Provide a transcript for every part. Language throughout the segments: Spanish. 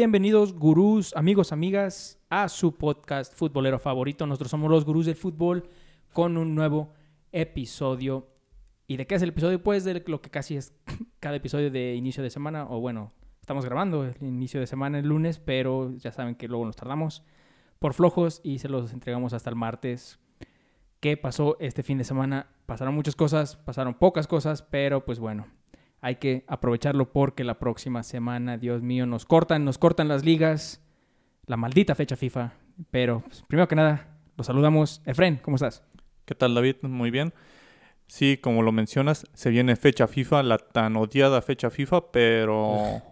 Bienvenidos, gurús, amigos, amigas, a su podcast futbolero favorito. Nosotros somos los gurús del fútbol con un nuevo episodio. ¿Y de qué es el episodio? Pues de lo que casi es cada episodio de inicio de semana, o bueno, estamos grabando el inicio de semana el lunes, pero ya saben que luego nos tardamos por flojos y se los entregamos hasta el martes. ¿Qué pasó este fin de semana? Pasaron muchas cosas, pasaron pocas cosas, pero pues bueno, hay que aprovecharlo porque la próxima semana, Dios mío, nos cortan, nos cortan las ligas, la maldita fecha FIFA. Pero pues, primero que nada, los saludamos. Efren, ¿cómo estás? ¿Qué tal, David? Muy bien. Sí, como lo mencionas, se viene fecha FIFA, la tan odiada fecha FIFA, pero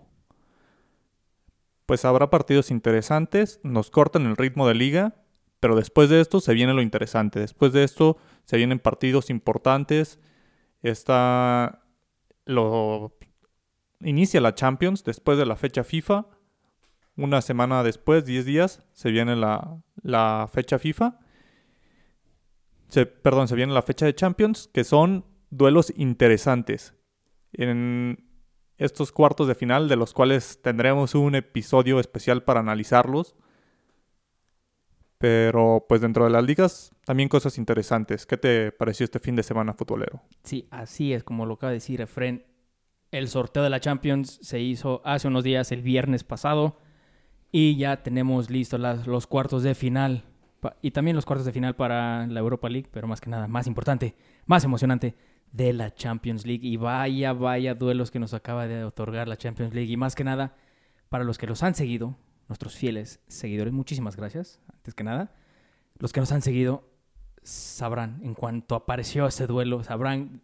pues habrá partidos interesantes, nos cortan el ritmo de liga, pero después de esto se viene lo interesante. Después de esto se vienen partidos importantes. Está lo inicia la Champions después de la fecha FIFA. Una semana después, 10 días, se viene la, la fecha FIFA. Se, perdón, se viene la fecha de Champions, que son duelos interesantes. En estos cuartos de final, de los cuales tendremos un episodio especial para analizarlos. Pero pues dentro de las ligas también cosas interesantes. ¿Qué te pareció este fin de semana futbolero? Sí, así es como lo acaba de decir Efren. El sorteo de la Champions se hizo hace unos días, el viernes pasado, y ya tenemos listos los cuartos de final y también los cuartos de final para la Europa League, pero más que nada, más importante, más emocionante, de la Champions League. Y vaya, vaya duelos que nos acaba de otorgar la Champions League. Y más que nada, para los que los han seguido, nuestros fieles seguidores, muchísimas gracias, antes que nada. Los que nos han seguido sabrán, en cuanto apareció ese duelo, sabrán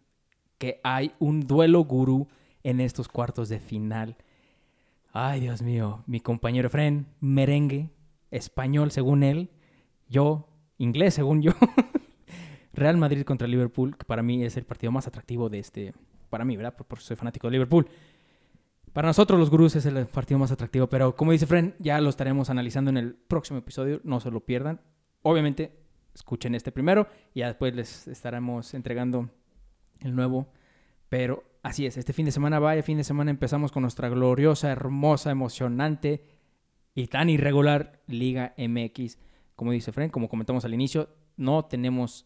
que hay un duelo gurú en estos cuartos de final. Ay, Dios mío, mi compañero Efren, merengue, español según él, yo, inglés según yo. Real Madrid contra Liverpool, que para mí es el partido más atractivo de este, para mí, ¿verdad? Porque soy fanático de Liverpool. Para nosotros los gurús es el partido más atractivo, pero como dice Fren, ya lo estaremos analizando en el próximo episodio, no se lo pierdan. Obviamente, escuchen este primero y después les estaremos entregando el nuevo. Pero así es, este fin de semana, vaya fin de semana, empezamos con nuestra gloriosa, hermosa, emocionante y tan irregular Liga MX. Como dice Fren, como comentamos al inicio, no tenemos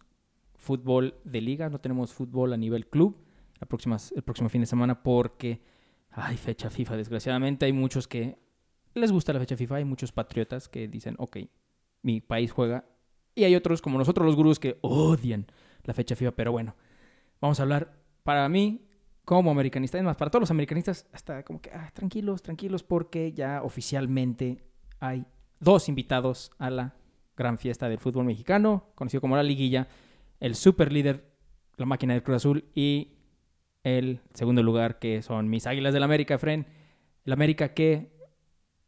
fútbol de liga, no tenemos fútbol a nivel club la próxima, el próximo fin de semana porque hay fecha FIFA, desgraciadamente. Hay muchos que les gusta la fecha FIFA, hay muchos patriotas que dicen, ok, mi país juega. Y hay otros como nosotros los gurús que odian la fecha FIFA, pero bueno, vamos a hablar para mí como americanista, es más, para todos los americanistas, hasta como que, ah, tranquilos, tranquilos, porque ya oficialmente hay dos invitados a la gran fiesta del fútbol mexicano, conocido como la liguilla, el super líder, la máquina del Cruz Azul, y el segundo lugar, que son mis Águilas del América, Fren. El América que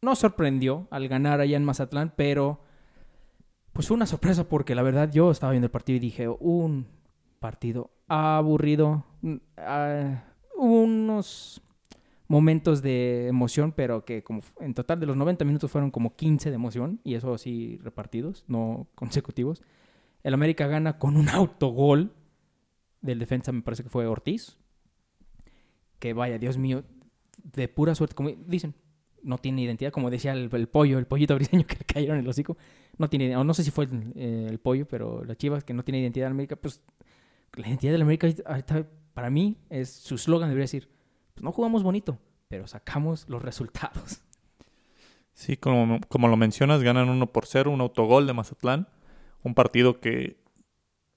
no sorprendió al ganar allá en Mazatlán, pero pues fue una sorpresa porque la verdad yo estaba viendo el partido y dije, un partido aburrido, ah, unos momentos de emoción, pero que como en total de los 90 minutos fueron como 15 de emoción, y eso sí repartidos, no consecutivos. El América gana con un autogol del defensa, me parece que fue Ortiz, que vaya, Dios mío, de pura suerte, como dicen, no tiene identidad, como decía el, pollo, el pollito briseño que le cayeron en el hocico, no tiene, no sé si fue eh, el, pollo, pero la Chivas que no tiene identidad en América, pues la identidad de América para mí es su slogan debería decir, pues no jugamos bonito, pero sacamos los resultados. Sí, como, como lo mencionas, ganan 1 por 0, un autogol de Mazatlán, un partido que,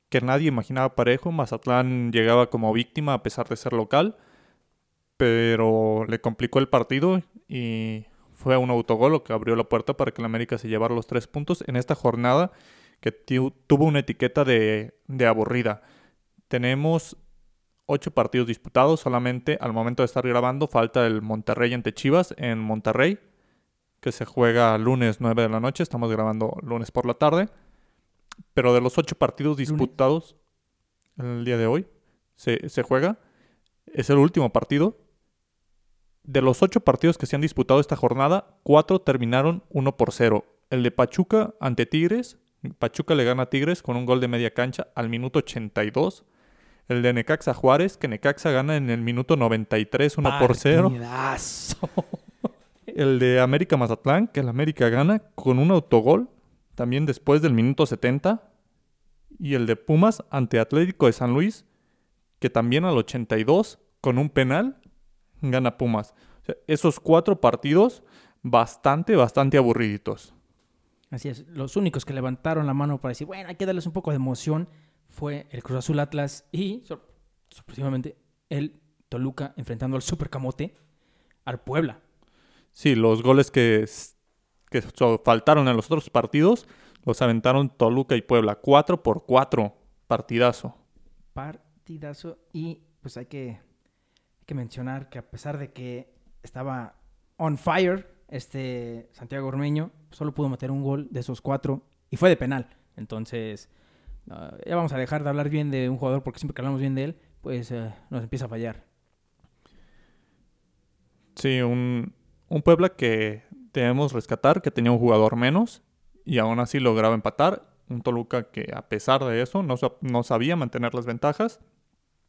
que nadie imaginaba parejo, Mazatlán llegaba como víctima a pesar de ser local, pero le complicó el partido y fue un autogol lo que abrió la puerta para que el América se llevara los tres puntos en esta jornada que tuvo una etiqueta de, de aburrida. Tenemos ocho partidos disputados solamente al momento de estar grabando. Falta el Monterrey ante Chivas en Monterrey, que se juega lunes 9 de la noche. Estamos grabando lunes por la tarde. Pero de los ocho partidos disputados el día de hoy, se, se juega. Es el último partido de los ocho partidos que se han disputado esta jornada, cuatro terminaron 1 por 0. El de Pachuca ante Tigres, Pachuca le gana a Tigres con un gol de media cancha al minuto 82. El de Necaxa Juárez, que Necaxa gana en el minuto 93 1 por 0. el de América Mazatlán, que el América gana con un autogol, también después del minuto 70. Y el de Pumas ante Atlético de San Luis, que también al 82, con un penal, gana Pumas. esos cuatro partidos, bastante, bastante aburriditos. Así es, los únicos que levantaron la mano para decir, bueno, hay que darles un poco de emoción, fue el Cruz Azul Atlas y, sorpresivamente, el Toluca enfrentando al Super Camote al Puebla. Sí, los goles que, que faltaron en los otros partidos los aventaron Toluca y Puebla. 4 por 4. Partidazo. Partidazo. Y pues hay que, que mencionar que a pesar de que estaba on fire este Santiago Ormeño, solo pudo meter un gol de esos cuatro y fue de penal. Entonces, ya vamos a dejar de hablar bien de un jugador porque siempre que hablamos bien de él, pues eh, nos empieza a fallar. Sí, un, un Puebla que debemos rescatar, que tenía un jugador menos y aún así lograba empatar. Un Toluca que a pesar de eso no, no sabía mantener las ventajas.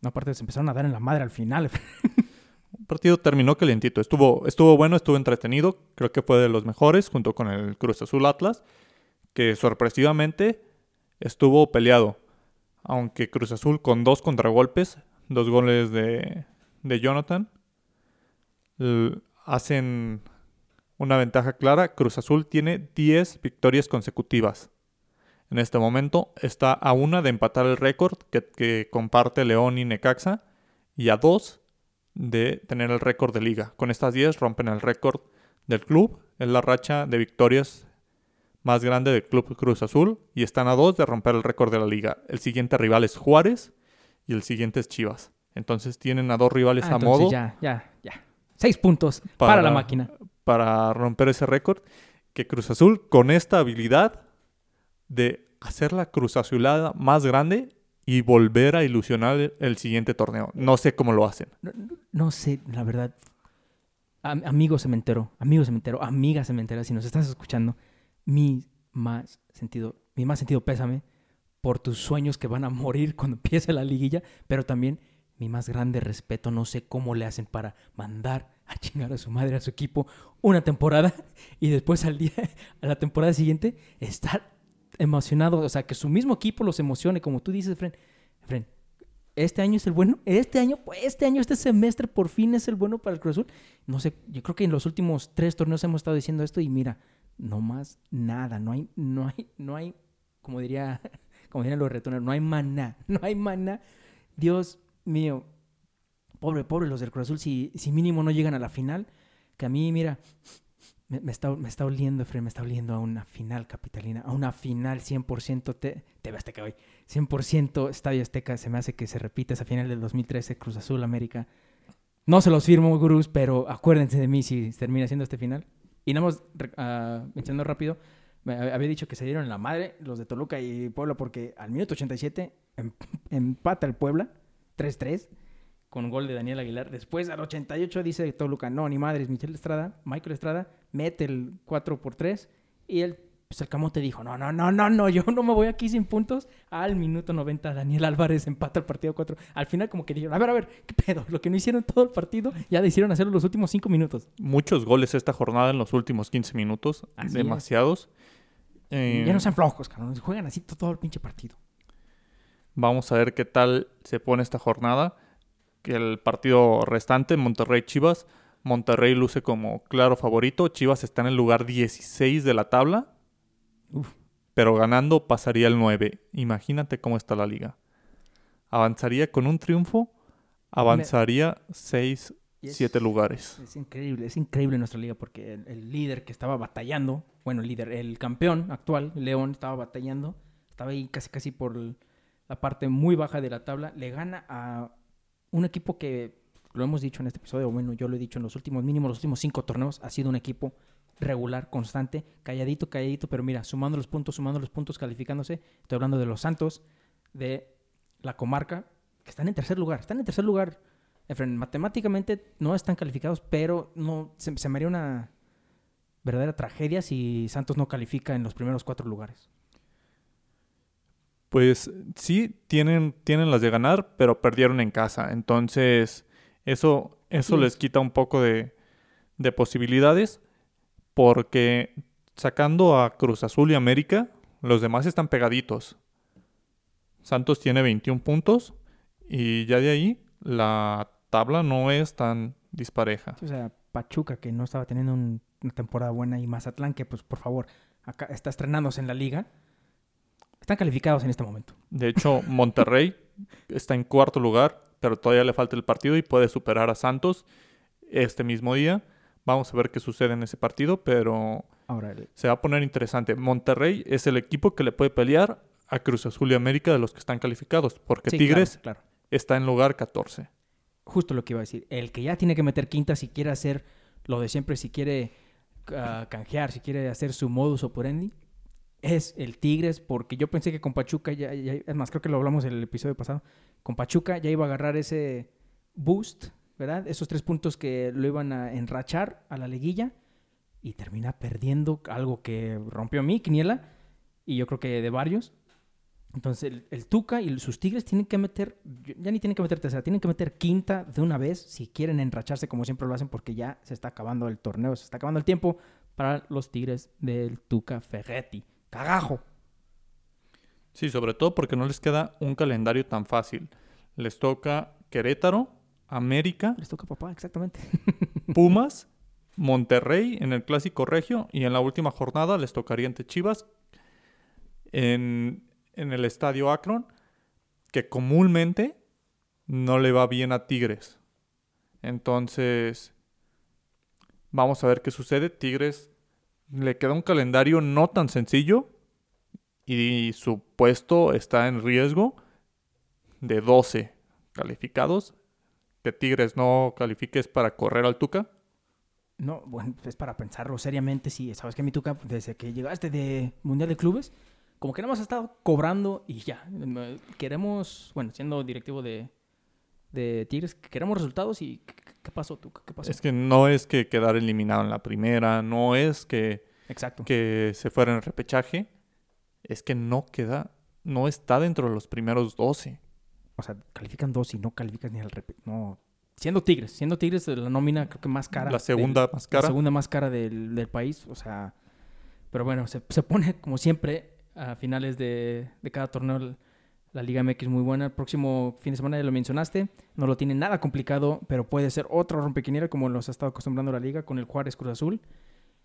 No, aparte se empezaron a dar en la madre al final. Un partido terminó calientito. Estuvo, estuvo bueno, estuvo entretenido. Creo que fue de los mejores junto con el Cruz Azul Atlas, que sorpresivamente estuvo peleado. Aunque Cruz Azul con dos contragolpes, dos goles de, de Jonathan, hacen una ventaja clara. Cruz Azul tiene 10 victorias consecutivas. En este momento está a una de empatar el récord que, que comparte León y Necaxa y a dos de tener el récord de liga. Con estas 10 rompen el récord del club. Es la racha de victorias más grande del Club Cruz Azul y están a dos de romper el récord de la liga. El siguiente rival es Juárez y el siguiente es Chivas. Entonces tienen a dos rivales ah, a modo. Ya, ya, ya. Seis puntos para, la máquina. Para romper ese récord. Que Cruz Azul, con esta habilidad de hacer la Cruz Azulada más grande y volver a ilusionar el siguiente torneo. No sé cómo lo hacen. No, sé, la verdad. amigo cementero, amigo cementero, amiga cementera, si nos estás escuchando, mi más sentido, mi más sentido pésame por tus sueños que van a morir cuando empiece la liguilla, pero también mi más grande respeto. No sé cómo le hacen para mandar a chingar a su madre, a su equipo, una temporada y después al día, a la temporada siguiente, estar emocionado. O sea, que su mismo equipo los emocione, como tú dices, Fren. Fren, este año es el bueno, este año, este año, este semestre por fin es el bueno para el Cruz Azul. No sé, yo creo que en los últimos tres torneos hemos estado diciendo esto y mira, no más nada, no hay, no hay, no hay, como diría, como dirían los retoneros, no hay maná, no hay maná. Dios mío, pobre, pobre los del Cruz Azul, si, si mínimo no llegan a la final, que a mí, mira, me, está, me está oliendo, Efraín, me está oliendo a una final capitalina, a una final 100% te, TV Azteca hoy, 100% Estadio Azteca, se me hace que se repita esa final del 2013, Cruz Azul América. No se los firmo, gurús, pero acuérdense de mí si termina siendo este final. Y nada más uh, mencionando rápido, me había dicho que se dieron la madre los de Toluca y Puebla porque al minuto 87 em, empata el Puebla 3-3 con gol de Daniel Aguilar. Después al 88 dice Toluca, no, ni madres, Michel Estrada, Michael Estrada mete el 4 por 3 y el, pues el camote dijo, no, no, no, no, no, yo no me voy aquí sin puntos. Al minuto 90 Daniel Álvarez empata el partido 4. Al final como que dijeron, a ver, a ver, ¿qué pedo? Lo que no hicieron todo el partido ya decidieron hacerlo los últimos 5 minutos. Muchos goles esta jornada en los últimos 15 minutos, demasiados. Eh, ya no sean flojos, cabrón, juegan así todo el pinche partido. Vamos a ver qué tal se pone esta jornada. El partido restante, Monterrey-Chivas, Monterrey luce como claro favorito. Chivas está en el lugar 16 de la tabla. Pero ganando pasaría el 9. Imagínate cómo está la liga. Avanzaría con un triunfo. Avanzaría 6, 7 lugares. Es increíble, es increíble nuestra liga porque el, el, líder que estaba batallando, bueno, el líder, el campeón actual, León, estaba batallando. Estaba ahí casi casi por la parte muy baja de la tabla. Le gana a un equipo que lo hemos dicho en este episodio, bueno, yo lo he dicho en los últimos, mínimo los últimos cinco torneos, ha sido un equipo regular, constante, calladito, calladito, pero mira, sumando los puntos, sumando los puntos, calificándose. Estoy hablando de los Santos, de la comarca, que están en tercer lugar, están en tercer lugar. Efren, matemáticamente no están calificados, pero no se, se me haría una verdadera tragedia si Santos no califica en los primeros cuatro lugares. Pues sí, tienen, tienen las de ganar, pero perdieron en casa. Entonces, eso, eso les quita un poco de, de posibilidades. Porque sacando a Cruz Azul y América, los demás están pegaditos. Santos tiene 21 puntos y ya de ahí la tabla no es tan dispareja. O sea, Pachuca que no estaba teniendo un- una temporada buena y Mazatlán que pues por favor acá está estrenándose en la liga. Están calificados en este momento. De hecho, Monterrey está en cuarto lugar, pero todavía le falta el partido y puede superar a Santos este mismo día. Vamos a ver qué sucede en ese partido, pero Ahora, se va a poner interesante. Monterrey es el equipo que le puede pelear a Cruz Azul y América de los que están calificados, porque sí, Tigres claro, claro. está en lugar 14. Justo lo que iba a decir. El que ya tiene que meter quinta si quiere hacer lo de siempre, si quiere ah, canjear, si quiere hacer su modus operandi, es el Tigres, porque yo pensé que con Pachuca, ya, ya- más, creo que lo hablamos en el episodio pasado, con Pachuca ya iba a agarrar ese boost, ¿verdad? Esos tres puntos que lo iban a enrachar a la liguilla y termina perdiendo algo que rompió mi quiniela y yo creo que de varios. Entonces el, el Tuca y sus Tigres tienen que meter, ya ni tienen que meter tercera, tienen que meter quinta de una vez si quieren enracharse como siempre lo hacen porque ya se está acabando el torneo, se está acabando el tiempo para los Tigres del Tuca Ferretti. Cagajo. Sí, sobre todo porque no les queda un calendario tan fácil. Les toca Querétaro, América, Les toca papá, exactamente. Pumas, Monterrey en el Clásico Regio y en la última jornada les tocaría ante Chivas en, en el Estadio Akron, que comúnmente no le va bien a Tigres. Entonces, vamos a ver qué sucede. Tigres le queda un calendario no tan sencillo y su puesto está en riesgo de 12 calificados. Que Tigres no califiques para correr al Tuca. No, bueno, es para pensarlo seriamente. Sí, sabes que mi Tuca, desde que llegaste de Mundial de Clubes, como que más has estado cobrando y ya. Queremos, bueno, siendo directivo de, de Tigres, queremos resultados y ¿qué, pasó, Tuca? ¿Qué pasó? Es que no es que quedar eliminado en la primera, no es que, Exacto. que se fuera en repechaje, es que no queda, no está dentro de los primeros 12. O sea, califican dos y no calificas ni al rep... No. Siendo Tigres, siendo Tigres la nómina creo que más cara. La segunda del- más cara. La segunda más cara del, del país. O sea, pero bueno, se, se pone como siempre a finales de, de cada torneo el- la Liga MX muy buena. El próximo fin de semana ya lo mencionaste. No lo tiene nada complicado, pero puede ser otro rompequiniera como los ha estado acostumbrando la Liga con el Juárez Cruz Azul.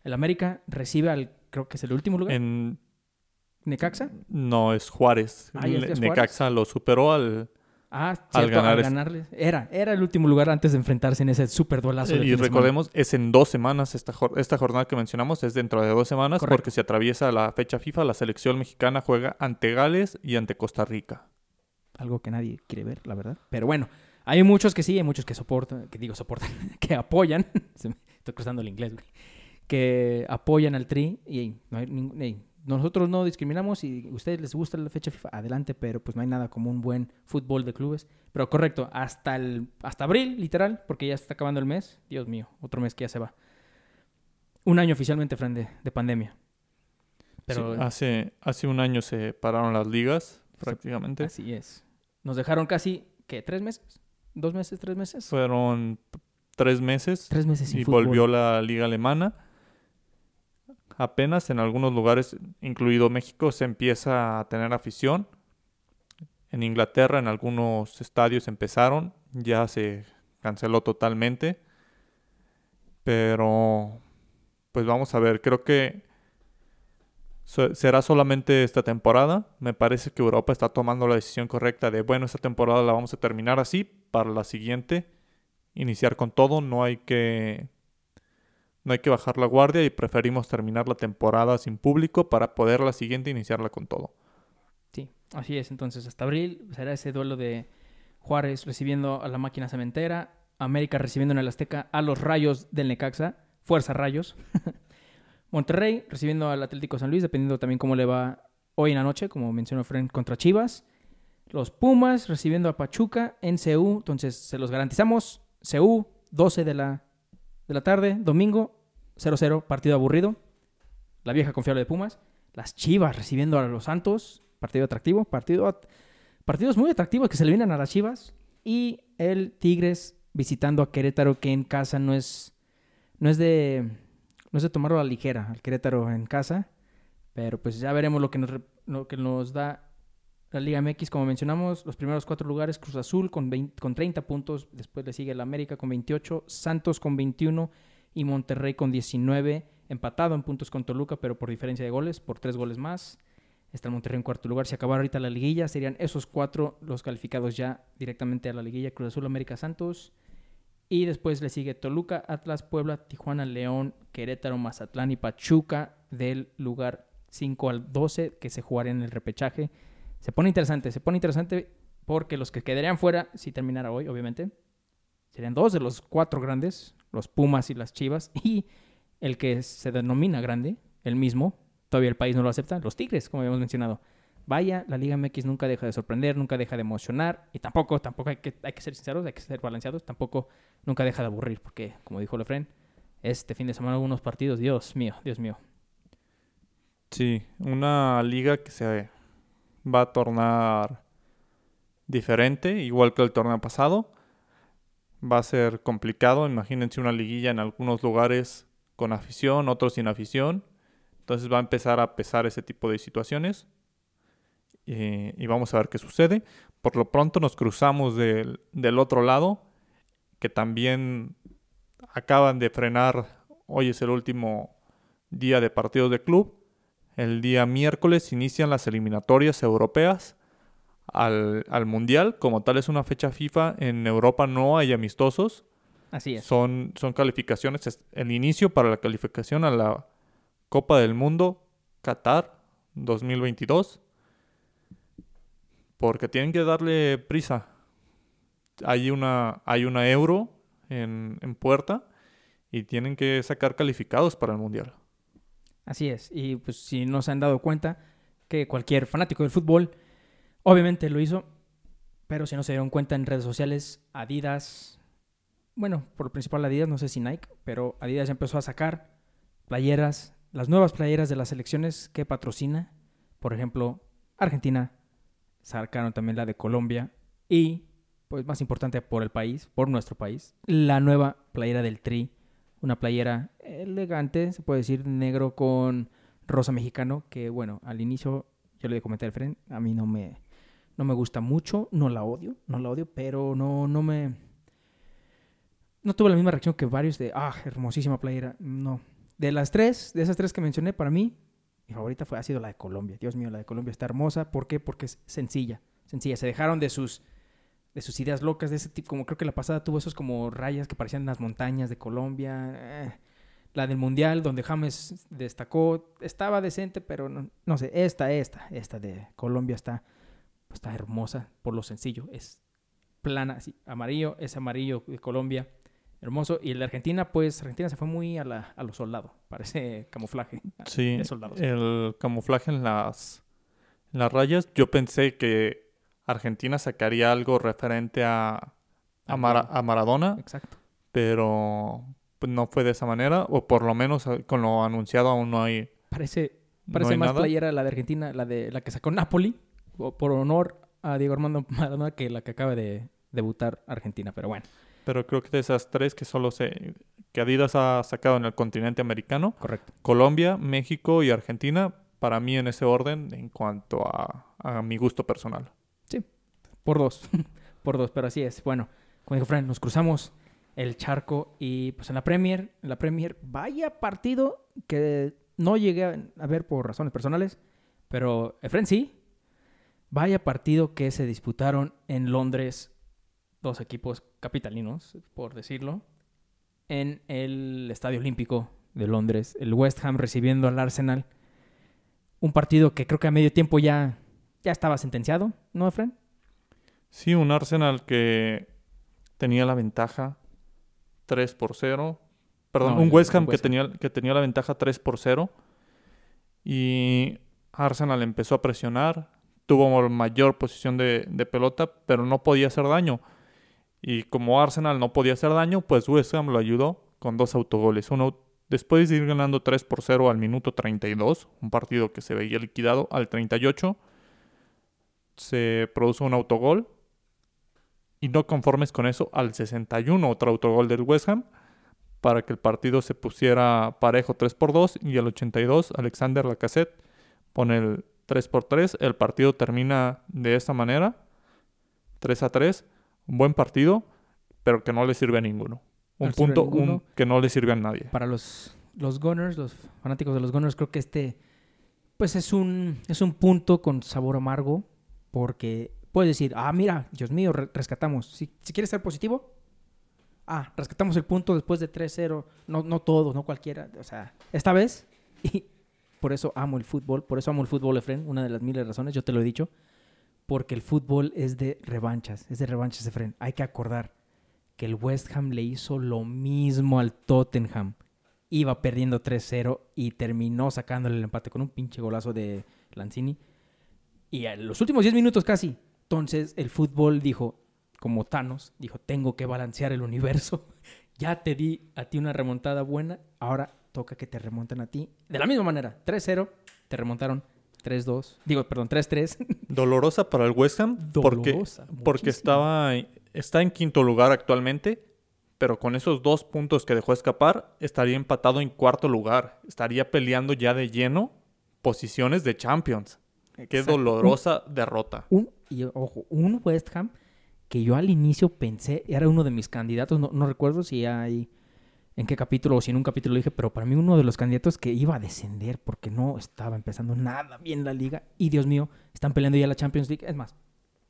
El América recibe al, creo que es el último lugar, En, Necaxa. no, es Juárez. Ah, ¿ya es- es Necaxa lo superó al... Ah, Al cierto, ganar al este- ganarles. Era, era el último lugar antes de enfrentarse en ese super duelazo. de y semana. recordemos, es en dos semanas esta, jor- esta jornada que mencionamos, es dentro de dos semanas Correcto. porque se atraviesa la fecha FIFA, la selección mexicana juega ante Gales y ante Costa Rica. algo que nadie quiere ver, la verdad. Pero bueno, hay muchos que sí, hay muchos que soportan, que digo soportan, que apoyan, estoy cruzando el inglés, güey, que apoyan al Tri y ey, no hay ningún- nosotros no discriminamos y a ustedes les gusta la fecha FIFA, adelante, pero pues no hay nada como un buen fútbol de clubes. Pero correcto, hasta el hasta abril, literal, porque ya se está acabando el mes. Dios mío, otro mes que ya se va. Un año oficialmente frente de pandemia. Pero Sí, hace, hace un año se pararon las ligas prácticamente. así es. Nos dejaron casi, ¿qué? ¿Tres meses? ¿Dos meses? ¿Tres meses? Fueron tres meses Tres meses sin y fútbol. volvió la liga alemana. Apenas en algunos lugares, incluido México, se empieza a tener afición. En Inglaterra, en algunos estadios empezaron, ya se canceló totalmente. Pero, pues vamos a ver, creo que será solamente esta temporada. Me parece que Europa está tomando la decisión correcta de, bueno, esta temporada la vamos a terminar así, para la siguiente iniciar con todo, no hay que no hay que bajar la guardia y preferimos terminar la temporada sin público para poder la siguiente iniciarla con todo. Sí, así es. Entonces, hasta abril será ese duelo de Juárez recibiendo a la máquina cementera, América recibiendo en el Azteca a los Rayos del Necaxa, Fuerza Rayos. Monterrey recibiendo al Atlético San Luis, dependiendo también cómo le va hoy en la noche, como mencionó Fren, contra Chivas. Los Pumas recibiendo a Pachuca en CU, entonces se los garantizamos. CU, 12 de la, de la tarde, domingo, 0-0, partido aburrido. La vieja confiable de Pumas. Las Chivas recibiendo a los Santos, partido atractivo, partido partidos muy atractivos que se le vienen a las Chivas. Y el Tigres visitando a Querétaro, que en casa no es, no es de no se tomaron a la ligera al Querétaro en casa, pero pues ya veremos lo que nos, lo que nos da la Liga MX, como mencionamos, los primeros cuatro lugares, Cruz Azul con, con 30 puntos, después le sigue el América con 28, Santos con 21 y Monterrey con 19, empatado en puntos con Toluca, pero por diferencia de goles, por tres goles más. Está el Monterrey en cuarto lugar. Si acabara ahorita la liguilla, serían esos cuatro los calificados ya directamente a la liguilla. Cruz Azul, América, Santos. Y después le sigue Toluca, Atlas, Puebla, Tijuana, León, Querétaro, Mazatlán y Pachuca del lugar 5 al 12 que se jugaría en el repechaje. Se pone interesante, se pone interesante porque los que quedarían fuera, si terminara hoy, obviamente, serían dos de los cuatro grandes, los Pumas y las Chivas, y el que se denomina grande, el mismo, todavía el país no lo acepta, los Tigres, como habíamos mencionado. Vaya, la Liga MX nunca deja de sorprender, nunca deja de emocionar y tampoco, tampoco hay que, hay que ser sinceros, hay que ser balanceados, tampoco nunca deja de aburrir porque, como dijo Lefren, este fin de semana algunos partidos, Dios mío, Dios mío. Sí, una liga que se va a tornar diferente, igual que el torneo pasado. Va a ser complicado, imagínense una liguilla en algunos lugares con afición, otros sin afición. Entonces va a empezar a pesar ese tipo de situaciones. Y vamos a ver qué sucede. Por lo pronto nos cruzamos del, del otro lado, que también acaban de frenar. Hoy es el último día de partidos de club. El día miércoles inician las eliminatorias europeas al, al, Mundial. Como tal es una fecha FIFA, en Europa no hay amistosos. Así es. Son, son calificaciones, es el inicio para la calificación a la Copa del Mundo Qatar 2022. Porque tienen que darle prisa. Hay una, hay una euro en, en puerta y tienen que sacar calificados para el Mundial. Así es. Y pues si no se han dado cuenta que cualquier fanático del fútbol Obviamente lo hizo, pero si no se dieron cuenta en redes sociales, Adidas, bueno, por lo principal Adidas, no sé si Nike, pero Adidas ya empezó a sacar playeras, las nuevas playeras de las selecciones que patrocina. Por ejemplo, Argentina, sacaron también la de Colombia y, pues más importante por el país, por nuestro país, la nueva playera del Tri. Una playera elegante, se puede decir negro con rosa mexicano, que bueno, al inicio yo le comenté al frente, a mí no me, no me gusta mucho, no la odio, no la odio, pero no, no me... No tuve la misma reacción que varios de, ah, hermosísima playera. No. De las tres, de esas tres que mencioné, para mí, mi favorita fue, ha sido la de Colombia. Dios mío, la de Colombia está hermosa. ¿Por qué? Porque es sencilla. Sencilla. Se dejaron de sus, de sus ideas locas de ese tipo. Como creo que la pasada tuvo esos como rayas que parecían las montañas de Colombia. Eh, la del Mundial, donde James destacó, estaba decente, pero no, no sé. Esta, esta, esta de Colombia está pues, está hermosa por lo sencillo. Es plana, así, amarillo, es amarillo de Colombia, hermoso. Y el de Argentina, pues Argentina se fue muy a, la, a los soldados, parece camuflaje. Sí, el camuflaje en las, en las rayas. Yo pensé que Argentina sacaría algo referente a, a, Maradona. Exacto. Pero pues, no fue de esa manera, o por lo menos eh, con lo anunciado aún no hay. Parece, parece más playera la de Argentina, la de la que sacó Napoli, por honor a Diego Armando Maradona que la que acaba de debutar Argentina, pero bueno. Pero creo que de esas tres que solo se que Adidas ha sacado en el continente americano, correcto. Colombia, México y Argentina, para mí en ese orden en cuanto a, a mi gusto personal. Sí, por dos, por dos, pero así es. Bueno, como dijo Fran, nos cruzamos el charco y pues en la Premier, en la Premier, vaya partido que no llegué a ver por razones personales, pero Efren sí, Vaya partido que se disputaron en Londres dos equipos capitalinos, por decirlo, en el Estadio Olímpico de Londres, el West Ham recibiendo al Arsenal. Un partido que creo que a medio tiempo ya, ya estaba sentenciado, ¿no, Efren? Sí, un Arsenal que tenía la ventaja 3 por 0. Perdón, un West Ham, Que, tenía, que tenía la ventaja 3 por 0. Y Arsenal empezó a presionar, tuvo mayor posición de, pelota, pero no podía hacer daño. Y como Arsenal no podía hacer daño, pues West Ham lo ayudó con dos autogoles. Uno después de ir ganando 3 por 0 al minuto 32, un partido que se veía liquidado al 38, se produjo un autogol. Y no conformes con eso, al 61 otro autogol del West Ham para que el partido se pusiera parejo 3 por 2 y el 82 Alexander Lacassette pone el 3 por 3. El partido termina de esta manera, 3 a 3. Un buen partido, pero que no le sirve a ninguno. Un No punto ninguno. un- que no le sirve a nadie. Para los, los Gunners, los fanáticos de los Gunners, creo que este pues es un, es un punto con sabor amargo porque puedes decir, ah, mira, Dios mío, re- rescatamos. Si, si quieres ser positivo, ah, rescatamos el punto después de 3-0. No, no todos, no cualquiera. O sea, esta vez, y por eso amo el fútbol, por eso amo el fútbol, Efren, una de las miles de razones, yo te lo he dicho, porque el fútbol es de revanchas, es de revanchas, Efren. Hay que acordar que el West Ham le hizo lo mismo al Tottenham. Iba perdiendo 3-0 y terminó sacándole el empate con un pinche golazo de Lanzini. Y a los últimos 10 minutos casi. Entonces el fútbol dijo, como Thanos, dijo, tengo que balancear el universo. ya te di a ti una remontada buena, ahora toca que te remonten a ti. De la misma manera, 3-0, te remontaron 3-2. Digo, perdón, 3-3. Dolorosa para el West Ham porque, Dolorosa, porque muchísimo. estaba, está en quinto lugar actualmente, pero con esos dos puntos que dejó escapar, estaría empatado en cuarto lugar. Estaría peleando ya de lleno posiciones de Champions. Qué Exacto. dolorosa derrota. un, y ojo, un West Ham que yo al inicio pensé era uno de mis candidatos, no, no recuerdo si hay en qué capítulo o si en un capítulo lo dije, pero para mí uno de los candidatos que iba a descender porque no estaba empezando nada bien la liga y Dios mío, están peleando ya la Champions League, es más,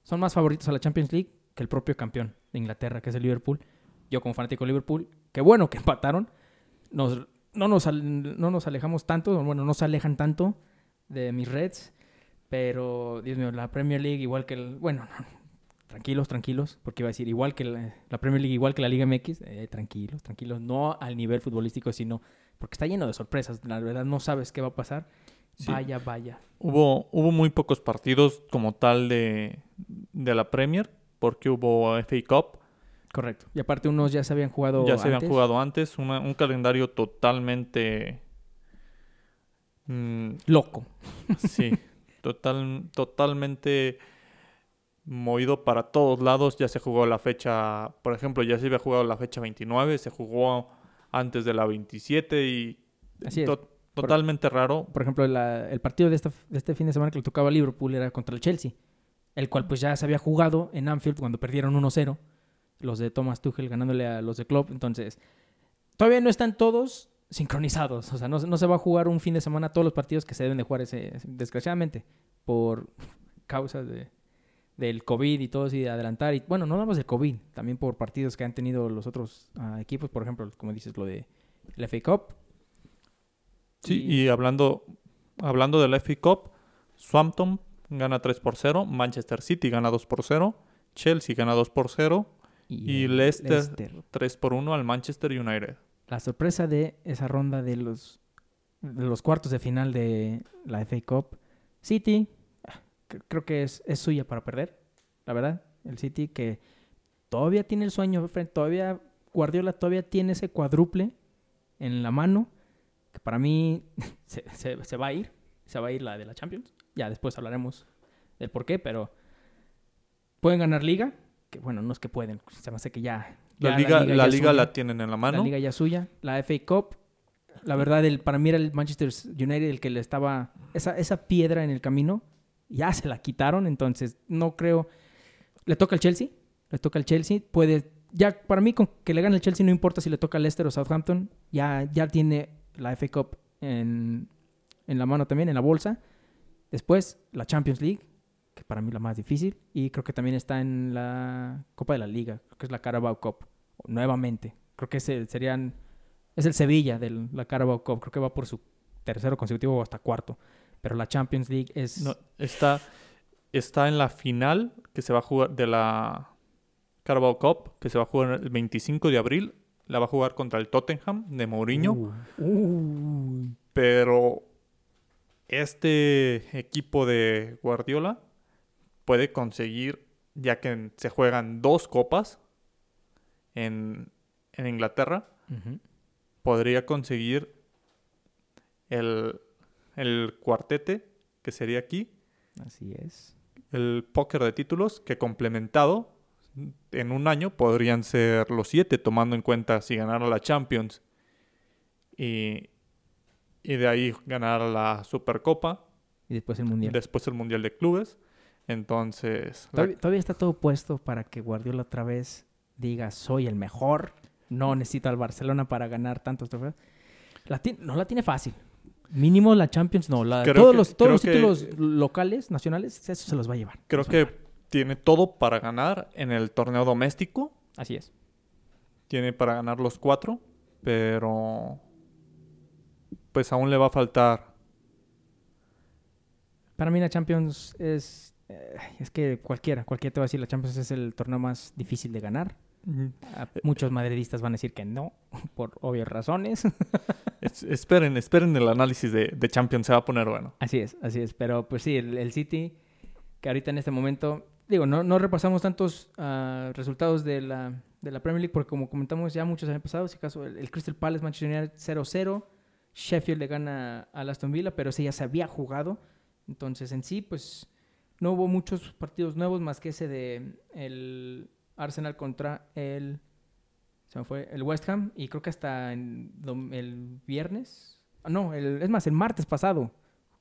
son más favoritos a la Champions League que el propio campeón de Inglaterra, que es el Liverpool. Yo como fanático de Liverpool, qué bueno que empataron, nos, no, nos, no nos alejamos tanto, bueno, no se alejan tanto de mis Reds, pero, Dios mío, la Premier League, igual que el. Bueno, no, tranquilos, tranquilos, porque iba a decir, igual que la, la Premier League, igual que la Liga MX, eh, tranquilos, tranquilos, no al nivel futbolístico, sino porque está lleno de sorpresas. La verdad, no sabes qué va a pasar. Sí. Vaya, vaya. Hubo, hubo muy pocos partidos como tal de, de la Premier, porque hubo FA Cup, Correcto. Y aparte, unos ya se habían jugado. ya se habían jugado antes, una- un calendario totalmente... mm, Loco. Sí, total, totalmente movido para todos lados. Ya se jugó la fecha, por ejemplo, ya se había jugado la fecha 29, se jugó antes de la 27 y Así es. to- totalmente raro. Por ejemplo, la- el partido de, esta- de este fin de semana que le tocaba a Liverpool era contra el Chelsea, el cual pues ya se había jugado en Anfield cuando perdieron 1-0, los de Thomas Tuchel ganándole a los de Klopp, entonces todavía no están todos sincronizados, o sea, no, se- no se va a jugar un fin de semana todos los partidos que se deben de jugar ese, desgraciadamente por causas de, del COVID y todo y de adelantar, y bueno, no nada más del COVID, también por partidos que han tenido los otros ah, equipos, por ejemplo, como dices, lo de la FA Cup. Sí, y hablando, hablando del FA Cup, Swampton gana 3 por 0, Manchester City gana 2 por 0, Chelsea gana 2 por 0, Y el Leicester. 3 por 1 al Manchester United. La sorpresa de esa ronda de los, de los cuartos de final de la FA Cup, City, ah, cre- creo que es, es suya para perder, la verdad. El City que todavía tiene el sueño, todavía Guardiola todavía tiene ese cuádruple en la mano, que para mí se, se- se va a ir, se va a ir la de la Champions. Ya después hablaremos del por qué, pero pueden ganar liga, que bueno, no es que pueden, se me hace que ya... La liga, la liga la tienen en la mano. La liga ya suya. La FA Cup, la verdad, el, para mí era el Manchester United el que le estaba... Esa, esa piedra en el camino, ya se la quitaron, entonces no creo... Le toca al Chelsea, le toca al Chelsea, puede... Ya, para mí, con que le gane el Chelsea no importa si le toca al Leicester o Southampton, ya, ya tiene la FA Cup en, en la mano también, en la bolsa. Después, la Champions League, que para mí la más difícil, y creo que también está en la Copa de la Liga, creo que es la Carabao Cup, nuevamente. Creo que ese serían, es el Sevilla de la Carabao Cup, creo que va por su tercero consecutivo o hasta cuarto. Pero la Champions League es... No, está, está en la final que se va a jugar de la Carabao Cup, que se va a jugar el 25 de abril. La va a jugar contra el Tottenham de Mourinho. Uh. Pero este equipo de Guardiola puede conseguir, ya que se juegan dos copas en, en Inglaterra, podría conseguir el, el cuartete, que sería aquí, Así es. el póker de títulos, que complementado en un año podrían ser los siete, tomando en cuenta si ganara la Champions y, y de ahí ganar la Supercopa. Y después el Mundial. Después el Mundial de Clubes. Entonces... Todavía, todavía está todo puesto para que Guardiola otra vez diga, soy el mejor, no necesito al Barcelona para ganar tantos trofeos. La no la tiene fácil. Mínimo la Champions, no. La, todos que- los, todos los que- títulos locales, nacionales, eso se los va a llevar. Creo que tiene todo para ganar en el torneo doméstico. Así es. Tiene para ganar los cuatro. Pero... Pues aún le va a faltar. Para mí la Champions es... eh, es que cualquiera, cualquiera te va a decir, la Champions es el torneo más difícil de ganar. A- Muchos madridistas van a decir que no, por obvias razones. Es- esperen, esperen el análisis de, de Champions. Se va a poner bueno. Así es, así es. Pero pues sí, el, el City, que ahorita en este momento, digo, no, no repasamos tantos ah, resultados de la, de la Premier League, porque como comentamos ya muchos años pasados, si acaso el, el Crystal Palace Manchester United 0-0, Sheffield le gana al Aston Villa, pero ese ya se había jugado. Entonces en sí, pues no hubo muchos partidos nuevos más que ese de el Arsenal contra el se me fue el West Ham y creo que hasta en el viernes, ah, no, el- es más, el martes pasado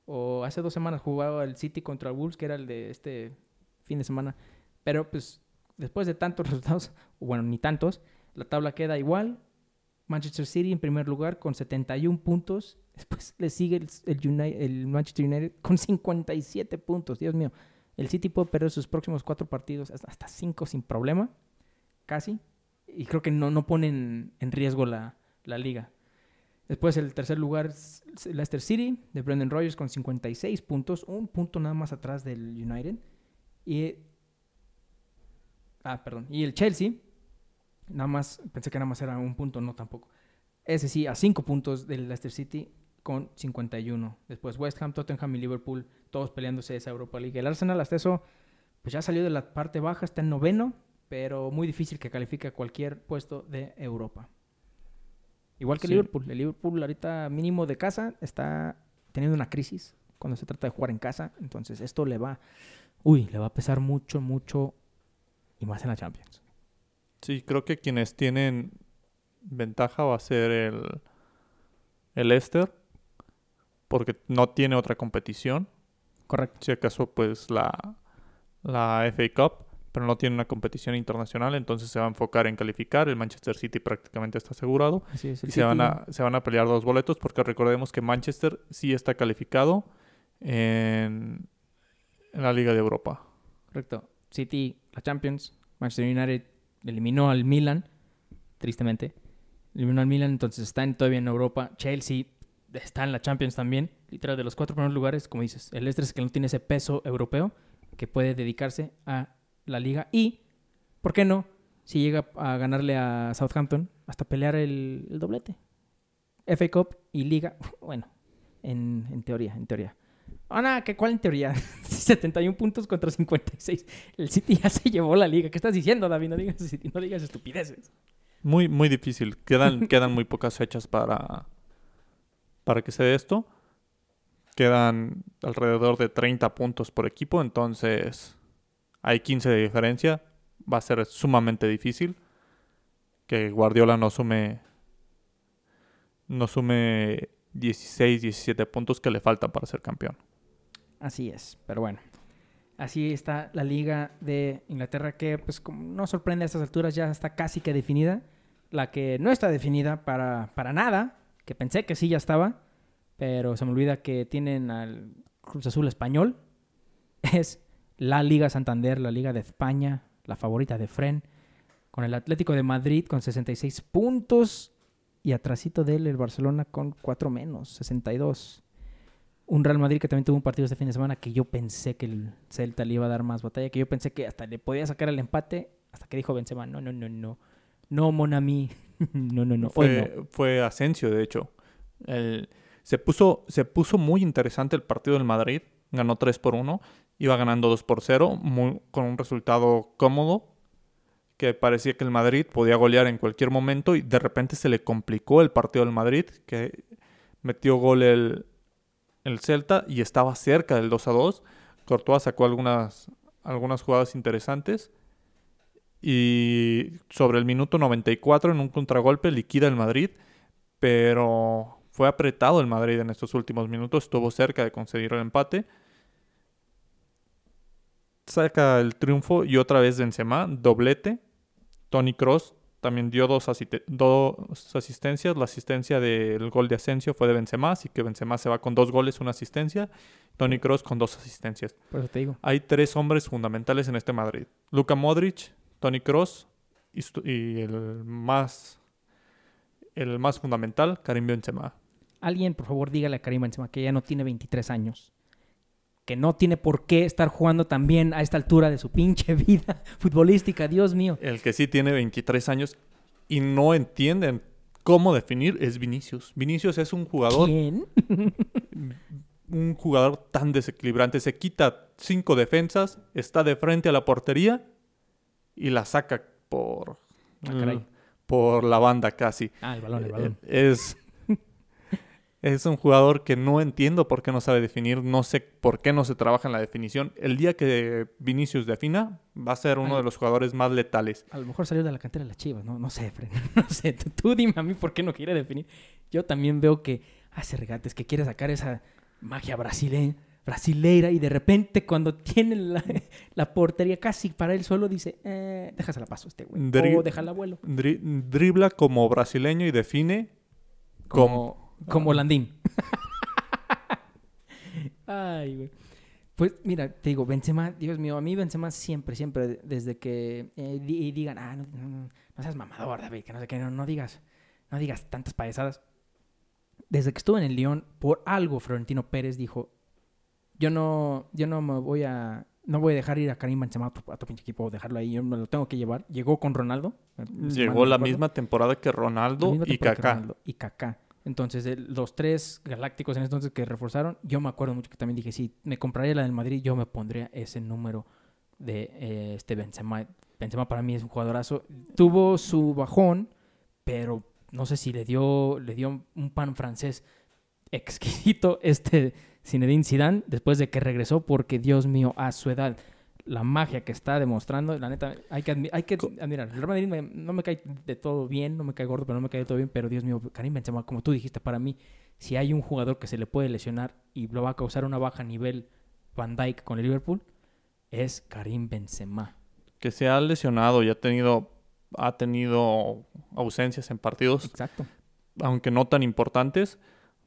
o hace dos semanas jugaba el City contra el Wolves, que era el de este fin de semana. Pero pues después de tantos resultados, bueno, ni tantos, la tabla queda igual. Manchester City en primer lugar con 71 puntos. Después le sigue el, el Uni- el Manchester United con 57 puntos. Dios mío. El City puede perder sus próximos cuatro partidos hasta, cinco sin problema. Casi. Y creo que no, no ponen en riesgo la, la liga. Después el tercer lugar es Leicester City de Brendan Rodgers con 56 puntos, un punto nada más atrás del United. Ah, perdón, y el Chelsea nada más pensé que nada más era un punto, no tampoco. Ese sí a 5 puntos del Leicester City con 51. Después West Ham, Tottenham y Liverpool todos peleándose esa Europa League. El Arsenal hasta eso pues ya salió de la parte baja, está en noveno, pero muy difícil que califique a cualquier puesto de Europa. Igual que Sí. Liverpool. El Liverpool ahorita mínimo de casa está teniendo una crisis cuando se trata de jugar en casa. Entonces esto le va, uy, le va a pesar mucho, mucho y más en la Champions. Sí, creo que quienes tienen ventaja va a ser el, el Leicester, porque no tiene otra competición. Correcto. Si acaso, pues la, la FA Cup, pero no tiene una competición internacional, entonces se va a enfocar en calificar. El Manchester City prácticamente está asegurado. Así es. el Y se van, a, se van a pelear dos boletos, porque recordemos que Manchester sí está calificado en, en la Liga de Europa. Correcto. City, la Champions. Manchester United eliminó al Milan, tristemente. Eliminó al Milan, entonces está en- todavía en Europa. Chelsea está en la Champions también. Literal, de los cuatro primeros lugares, como dices, el Leicester es que no tiene ese peso europeo que puede dedicarse a la liga. Y, ¿por qué no? Si llega a ganarle a Southampton, hasta pelear el, el doblete. FA Cup y Liga, bueno, en, en teoría, en teoría. Ah, nada, ¿qué cuál en teoría? 71 puntos contra 56. El City ya se llevó la liga. ¿Qué estás diciendo, David? No digas, City, no digas estupideces. Muy, muy difícil. Quedan, quedan muy pocas fechas para, para que se dé esto. Quedan alrededor de 30 puntos por equipo, entonces hay 15 de diferencia. Va a ser sumamente difícil que Guardiola no sume no sume 16, 17 puntos que le faltan para ser campeón. Así es, pero bueno. Así está la liga de Inglaterra que, pues, como no sorprende a estas alturas, ya está casi que definida. La que no está definida para, para nada, que pensé que sí ya estaba, pero se me olvida que tienen al Cruz Azul Español. Es la Liga Santander, la Liga de España, la favorita de Fren, con el Atlético de Madrid con 66 puntos y atrasito de él el Barcelona con 4 menos, 62 un Real Madrid que también tuvo un partido este fin de semana que yo pensé que el Celta le iba a dar más batalla, que yo pensé que hasta le podía sacar el empate, hasta que dijo Benzema, no, no, no, no, no, Monami, no, no, no, fue, no. fue Asensio, de hecho. El- se, puso, se puso muy interesante el partido del Madrid. Ganó 3 por 1. Iba ganando 2 por 0. muy- con un resultado cómodo. Que parecía que el Madrid podía golear en cualquier momento. Y de repente se le complicó el partido del Madrid. Que metió gol el, el Celta. Y estaba cerca del 2 a 2. Courtois sacó algunas, algunas jugadas interesantes. y sobre el minuto 94 en un contragolpe liquida el Madrid, pero fue apretado el Madrid en estos últimos minutos, estuvo cerca de conseguir el empate. Saca el triunfo y otra vez Benzema, doblete. Tony Cross también dio dos, dos, asistencias. La asistencia del gol de Asensio fue de Benzema, así que Benzema se va con dos goles, una asistencia. Tony Cross con dos asistencias. Por eso te digo. Hay tres hombres fundamentales en este Madrid. Luka Modric, Tony Cross y, el más el más fundamental, Karim Benzema. Alguien, por favor, dígale a Karim Benzema que ya no tiene 23 años. Que no tiene por qué estar jugando también a esta altura de su pinche vida futbolística, Dios mío. El que sí tiene 23 años y no entienden cómo definir es Vinicius. Vinicius es un jugador. ¿Quién? un jugador tan desequilibrante. Se quita cinco defensas, está de frente a la portería y la saca por, ah, por la banda casi. Ah, el balón, el balón. Eh, es, es un jugador que no entiendo por qué no sabe definir, no sé por qué no se trabaja en la definición. El día que Vinicius defina, va a ser uno de los jugadores más letales. A lo mejor salió de la cantera de las Chivas, no, no sé, Fred. No sé, tú, dime a mí por qué no quiere definir. Yo también veo que hace regates, que quiere sacar esa magia brasileña brasileira y de repente cuando tiene la, portería casi para él solo dice, eh, déjasela paso este güey. o déjala abuelo. dribla como brasileño y define como... Como, Landín. Ay, güey. Pues mira, te digo, Benzema, Dios mío, a mí Benzema siempre, siempre, desde que eh, digan, ah, no, no, seas mamador, David, que no sé qué, no, no digas, no digas tantas payasadas. Desde que estuve en el Lyon, por algo Florentino Pérez dijo, yo no, yo no me voy a, no voy a dejar ir a Karim Benzema a tu, pinche equipo, dejarlo ahí, yo me lo tengo que llevar. Llegó con Ronaldo. Llegó la misma temporada que Ronaldo y Kaká. y Kaká. Entonces, los tres galácticos en ese entonces que reforzaron, yo me acuerdo mucho que también dije, si me compraría la del Madrid, yo me pondría ese número de eh, este Benzema. Benzema para mí es un jugadorazo. Tuvo su bajón, pero no sé si le dio, le dio un pan francés exquisito este Zinedine Zidane después de que regresó porque Dios mío a su edad la magia que está demostrando, la neta, hay que, hay que admirar. El Real Madrid no me cae de todo bien, no me cae gordo, pero no me cae de todo bien. Pero Dios mío, Karim Benzema, como tú dijiste, para mí, si hay un jugador que se le puede lesionar y lo va a causar una baja a nivel Van Dijk con el Liverpool, es Karim Benzema. Que se ha lesionado y ha tenido, ha tenido ausencias en partidos. Exacto. Aunque no tan importantes.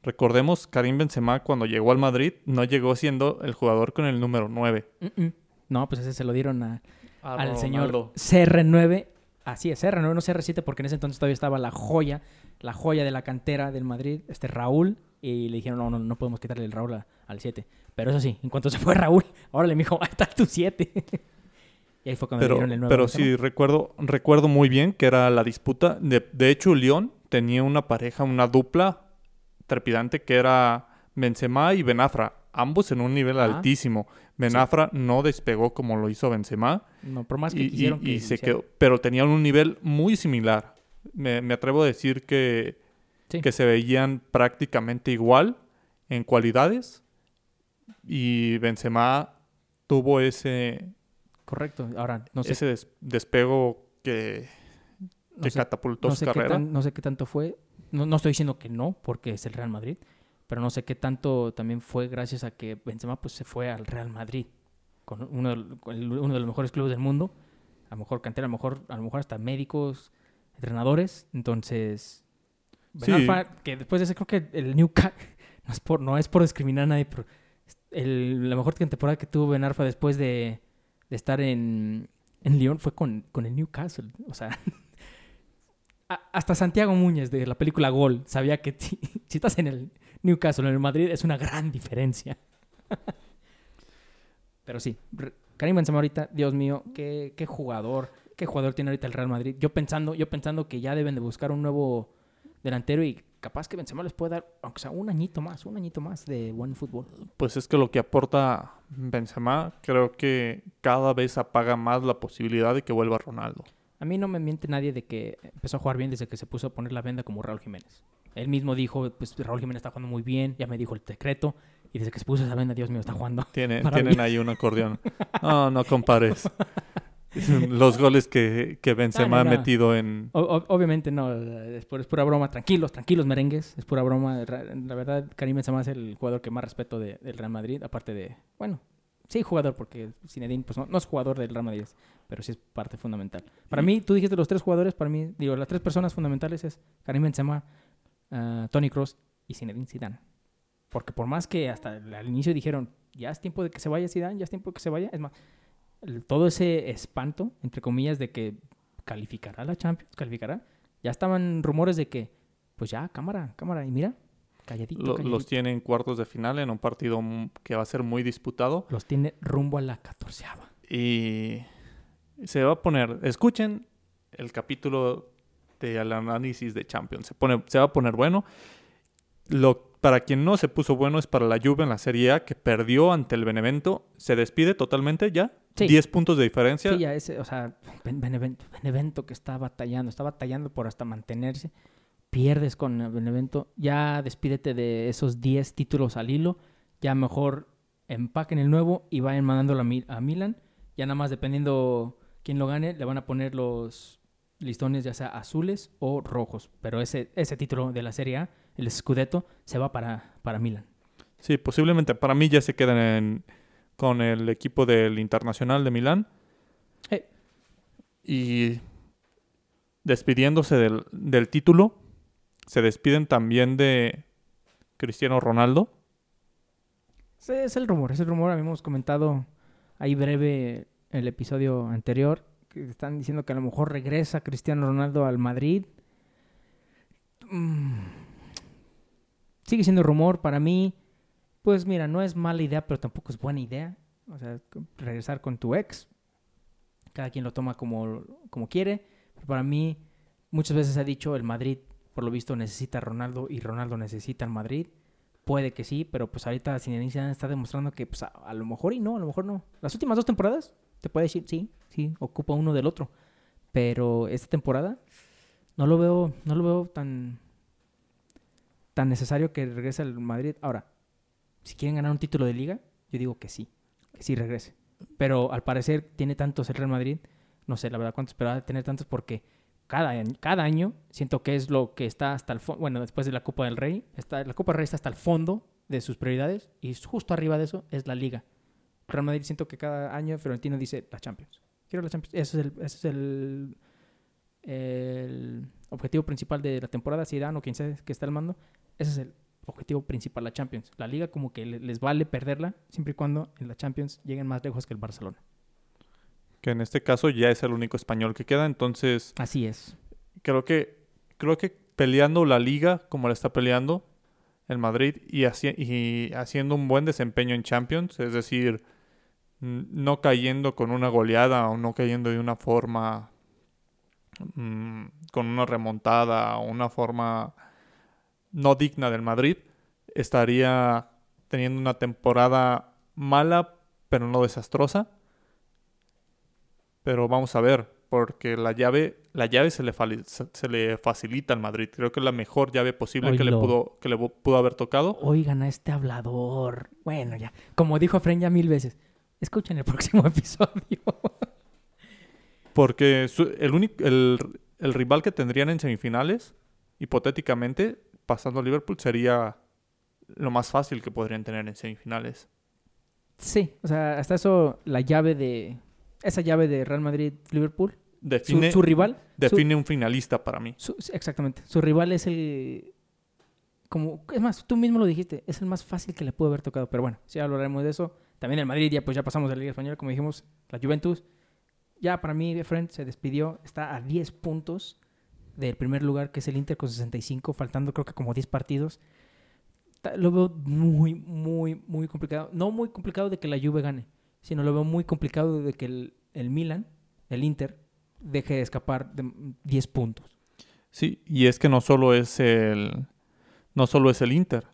Recordemos, Karim Benzema cuando llegó al Madrid no llegó siendo el jugador con el número 9. No, pues ese se lo dieron a, al señor CR9. Así es, CR9, no CR7, porque en ese entonces todavía estaba la joya, la joya de la cantera del Madrid, este Raúl, y le dijeron, no, no, no podemos quitarle el Raúl al 7. Pero eso sí, en cuanto se fue Raúl, ahora le dijo, ahí está tu 7. y ahí fue cuando pero, le dieron el 9. Pero sí, recuerdo, recuerdo muy bien que era la disputa. De, de hecho, León tenía una pareja, una dupla trepidante que era Benzema y Benafra, ambos en un nivel altísimo. Benafra no despegó como lo hizo Benzema. No, por más que y, quisieron que se quedó, pero tenían un nivel muy similar. Me, atrevo a decir que, que se veían prácticamente igual en cualidades y Benzema tuvo ese correcto. Ahora no sé ese despego que, catapultó su carrera. no sé qué tanto fue. No, no estoy diciendo que no, porque es el Real Madrid, pero no sé qué tanto también fue gracias a que Benzema pues, se fue al Real Madrid, con uno de, uno de los mejores clubes del mundo, a lo mejor cantera, a lo mejor, a lo mejor hasta médicos, entrenadores, entonces... que después de ese creo que el Newcastle, no es por, no es por discriminar a nadie, pero el, la mejor temporada que tuvo Ben Arfa después de, de estar en, en Lyon fue con, con el Newcastle. O sea, hasta Santiago Muñez de la película Gol sabía que si, estás en el Newcastle o en el Madrid es una gran diferencia. Pero sí, Karim Benzema ahorita, Dios mío, qué, qué, jugador, qué jugador tiene ahorita el Real Madrid. Yo pensando, yo pensando que ya deben de buscar un nuevo delantero y capaz que Benzema les puede dar, aunque sea un añito más, un añito más de buen fútbol. Pues es que lo que aporta Benzema creo que cada vez apaga más la posibilidad de que vuelva Ronaldo. A mí no me miente nadie de que empezó a jugar bien desde que se puso a poner la venda como Raúl Jiménez. Él mismo dijo, pues Raúl Jiménez está jugando muy bien, ya me dijo el secreto, y desde que se puso esa venda, Dios mío, está jugando. tienen ahí un acordeón. No, no compares. Los goles que, que Benzema No, no, ha no. metido en... O- o- obviamente no, es, pu- es pura broma. Tranquilos, tranquilos merengues, es pura broma. La verdad, Karim Benzema es el jugador que más respeto de- del Real Madrid, aparte de, bueno, sí jugador, porque Zinedine pues no, no es jugador del Real Madrid, pero sí es parte fundamental. Para mí, tú dijiste los tres jugadores, para mí, digo, las tres personas fundamentales es Karim Benzema, ah, Tony Kroos y Zinedine Zidane. Porque por más que hasta el- al inicio dijeron, ya es tiempo de que se vaya Zidane, ya es tiempo de que se vaya, es más, el- todo ese espanto, entre comillas, de que calificará la Champions, calificará, ya estaban rumores de que, pues ya, cámara, cámara, y mira, calladito, calladito. los tiene en cuartos de final en un partido que va a ser muy disputado. Los tiene rumbo a la catorceava. Y se va a poner... Escuchen el capítulo del análisis de Champions. Se, pone, se va a poner bueno. Lo, para quien no se puso bueno es para la Juve en la Serie A, que perdió ante el Benevento. Se despide totalmente ya. Sí. 10 puntos de diferencia. Sí, ya ese, o sea, Ben- Benevento, Benevento que está batallando, está batallando por hasta mantenerse. Pierdes con el Benevento, ya despídete de esos 10 títulos al hilo, ya mejor empaquen el nuevo y vayan mandándolo a Milan. Ya nada más dependiendo quién lo gane, le van a poner los listones ya sea azules o rojos. Pero ese, ese título de la Serie A, el Scudetto, se va para, para Milan. Sí, posiblemente para mí ya se quedan en- con el equipo del Internacional de Milán. Eh. Y despidiéndose del, del título, se despiden también de Cristiano Ronaldo. Sí, es el rumor, es el rumor. Habíamos comentado ahí breve el episodio anterior. Que están diciendo que a lo mejor regresa Cristiano Ronaldo al Madrid. Mm. Sigue siendo rumor para mí. Pues mira, no es mala idea, pero tampoco es buena idea. O sea, regresar con tu ex. Cada quien lo toma como, como quiere. Pero para mí, muchas veces ha dicho el Madrid, por lo visto, necesita Ronaldo y Ronaldo necesita al Madrid. Puede que sí, pero pues ahorita Zinedine Zidane está demostrando que pues, a lo mejor y no, a lo mejor no. Las últimas dos temporadas te puede decir sí, sí, ocupa uno del otro. Pero esta temporada no lo veo, no lo veo tan tan necesario que regrese al Madrid. Ahora, si quieren ganar un título de liga, yo digo que sí, que sí regrese. Pero al parecer tiene tantos el Real Madrid, no sé la verdad cuántos, pero va a tener tantos porque cada cada año siento que es lo que está hasta el fondo, bueno, después de la Copa del Rey, está, la Copa del Rey está hasta el fondo de sus prioridades y justo arriba de eso es la liga. Real Madrid siento que cada año Florentino dice la Champions. Quiero la Champions. Ese es el, ese es el, el objetivo principal de la temporada, Zidane o quien sea que está al mando. Ese es el objetivo principal, la Champions. La liga como que le- les vale perderla siempre y cuando en la Champions lleguen más lejos que el Barcelona. que en este caso ya es el único español que queda. Entonces, Así es. creo que, creo que peleando la liga como la está peleando el Madrid y, haci- y haciendo un buen desempeño en Champions, es decir, no cayendo con una goleada o no cayendo de una forma mm, con una remontada o una forma no digna del Madrid, estaría teniendo una temporada mala pero no desastrosa. Pero vamos a ver, porque la llave, la llave se le, se le facilita al Madrid. Creo que es la mejor llave posible que le, pudo, que le pudo haber tocado. Oigan a este hablador. Bueno, ya. Como dijo Fren ya mil veces. Escuchen el próximo episodio. Porque su- el, único, el, el rival que tendrían en semifinales, hipotéticamente, pasando a Liverpool, sería lo más fácil que podrían tener en semifinales. sí, o sea, hasta eso, la llave de. Esa llave de Real Madrid-Liverpool. Su, Define, su rival. su- define un finalista para mí. su- exactamente. Su rival es el. Como, es más, tú mismo lo dijiste, es el más fácil que le pudo haber tocado. Pero bueno, sí hablaremos de eso. También el Madrid, ya pues ya pasamos de la Liga Española, como dijimos, la Juventus. Ya para mí, Friend se despidió, está a 10 puntos del primer lugar, que es el Inter con 65, faltando creo que como 10 partidos. Lo veo muy, muy, muy complicado. No muy complicado de que la Juve gane, sino lo veo muy complicado de que el, el Milan, el Inter, deje de escapar de 10 puntos. Sí, y es que no solo es el no solo es el Inter,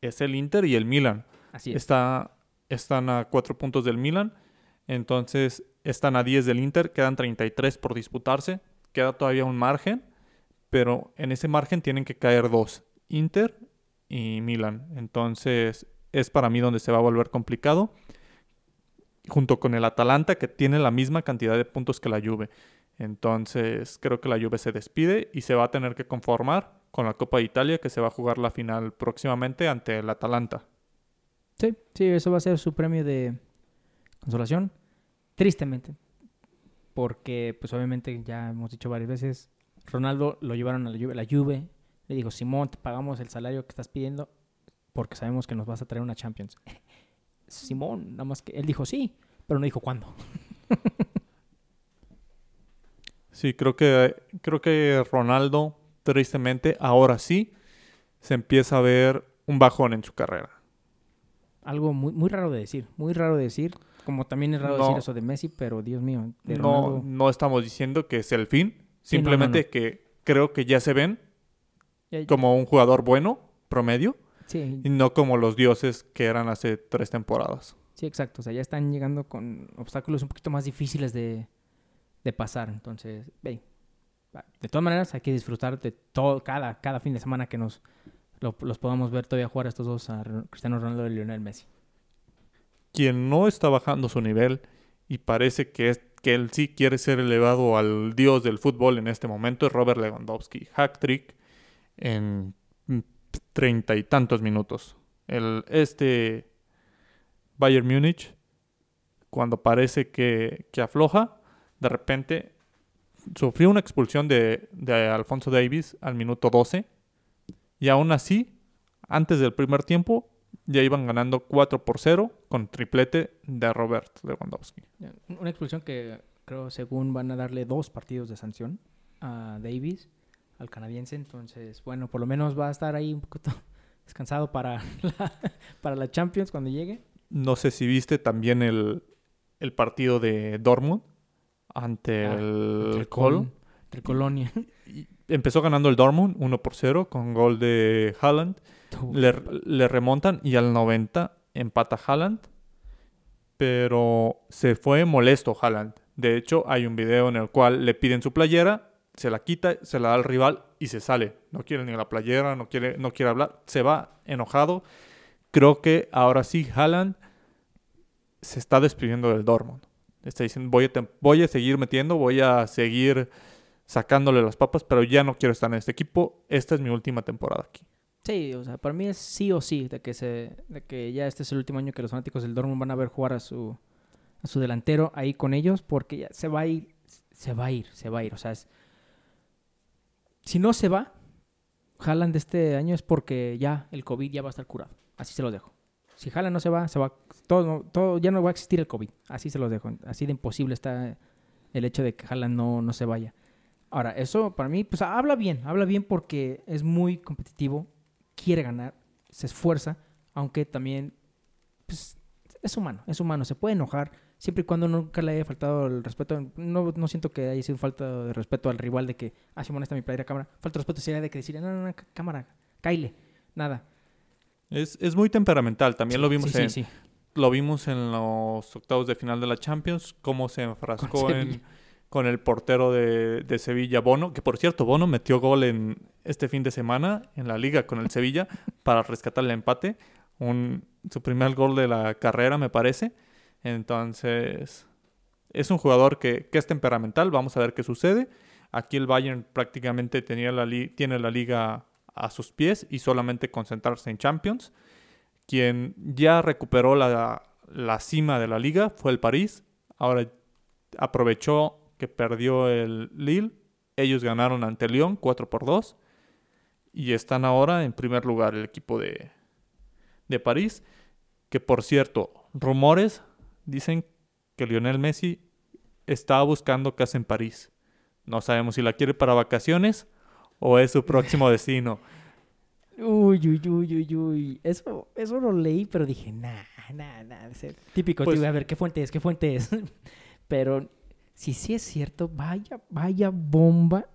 es el Inter y el Milan. Así es. Está, están a cuatro puntos del Milan, entonces están a 10 del Inter, quedan 33 por disputarse, queda todavía un margen, pero en ese margen tienen que caer dos, Inter y Milan. Entonces es para mí donde se va a volver complicado. junto con el Atalanta que tiene la misma cantidad de puntos que la Juve. Entonces creo que la Juve se despide y se va a tener que conformar con la Copa de Italia que se va a jugar la final próximamente ante el Atalanta. Sí, sí, eso va a ser su premio de consolación. Tristemente. Porque, pues obviamente, ya hemos dicho varias veces, Ronaldo lo llevaron a la Juve, la Juve le dijo, Simón, te pagamos el salario que estás pidiendo porque sabemos que nos vas a traer una Champions. Simón, nada más que él dijo sí, pero no dijo cuándo. sí, creo que, creo que Ronaldo, tristemente, ahora sí, se empieza a ver un bajón en su carrera. Algo muy, muy raro de decir, muy raro de decir. Como también es raro decir eso de Messi, pero Dios mío. no, no estamos diciendo que es el fin, simplemente que creo que ya se ven como un jugador bueno, promedio, y no como los dioses que eran hace tres temporadas. Sí, exacto. O sea, ya están llegando con obstáculos un poquito más difíciles de, pasar. Entonces, ve, de todas maneras hay que disfrutar de todo, cada, cada fin de semana que nos los podamos ver todavía jugar a estos dos, a Cristiano Ronaldo y Lionel Messi. Quien no está bajando su nivel y parece que, es, que él sí quiere ser elevado al dios del fútbol en este momento es Robert Lewandowski. Hack trick en treinta y tantos minutos. El, este Bayern Múnich, cuando parece que, afloja, de repente sufrió una expulsión de, de, Alfonso Davis al minuto 12 y aún así, antes del primer tiempo, ya iban ganando 4 por 0 con triplete de Robert Lewandowski. Una expulsión que creo según van a darle dos partidos de sanción a Davis al canadiense. Entonces, bueno, por lo menos va a estar ahí un poquito descansado para la, para la Champions cuando llegue. No sé si viste también el, partido de Dortmund ante ah, el, Col. El Colonia. Empezó ganando el Dortmund 1 por 0 con gol de Haaland. Le, le, remontan y al 90 empata Haaland. Pero se fue molesto Haaland. De hecho, hay un video en el cual le piden su playera se la quita, se la da al rival y se sale. No quiere ni la playera, no quiere, no quiere hablar, se va enojado. Creo que ahora sí Haaland se está despidiendo del Dortmund. Está diciendo, voy a, voy a seguir metiendo, voy a seguir sacándole las papas, pero ya no quiero estar en este equipo. Esta es mi última temporada aquí. Sí, o sea, para mí es sí o sí de que, se, de que ya este es el último año que los fanáticos del Dortmund van a ver jugar a su, a su delantero ahí con ellos, porque ya se va a ir, se va a ir, se va a ir. O sea, es, si no se va, de este año es porque ya el COVID ya va a estar curado. Así se los dejo. Si Haaland no se va, se va todo, todo, ya no va a existir el COVID. Así se los dejo. Así de imposible está el hecho de que Haaland no, no se vaya. Ahora, eso para mí, pues habla bien, habla bien porque es muy competitivo, quiere ganar, se esfuerza, aunque también pues, es humano, es humano, se puede enojar, siempre y cuando nunca le haya faltado el respeto. No, no siento que haya sido falta de respeto al rival de que, ah, Simón, está mi playera cámara. Falta de respeto sería de que decir, no, no, no, cámara, caile, nada. Es, es muy temperamental, también lo vimos en... Lo vimos en los octavos de final de la Champions, cómo se enfrascó en, con el portero de, Sevilla, Bono, que por cierto, Bono metió gol en este fin de semana en la liga con el Sevilla para rescatar el empate. Un, su primer gol de la carrera, me parece. Entonces, es un jugador que, es temperamental. Vamos a ver qué sucede. Aquí el Bayern prácticamente tenía la tiene la liga a sus pies y solamente concentrarse en Champions. Quien ya recuperó la cima de la liga fue el París. Ahora aprovechó que perdió el Lille. Ellos ganaron ante Lyon 4 por 2. Y están ahora en primer lugar el equipo de, de París. Que por cierto, rumores dicen que Lionel Messi está buscando casa en París. No sabemos si la quiere para vacaciones o es su próximo destino. Uy, uy, uy, uy, uy. Eso, eso lo leí, pero dije, nah, nah, nah. Típico, pues, a ver, ¿qué fuente es? ¿Qué fuente es? pero si sí es cierto, vaya, vaya bomba.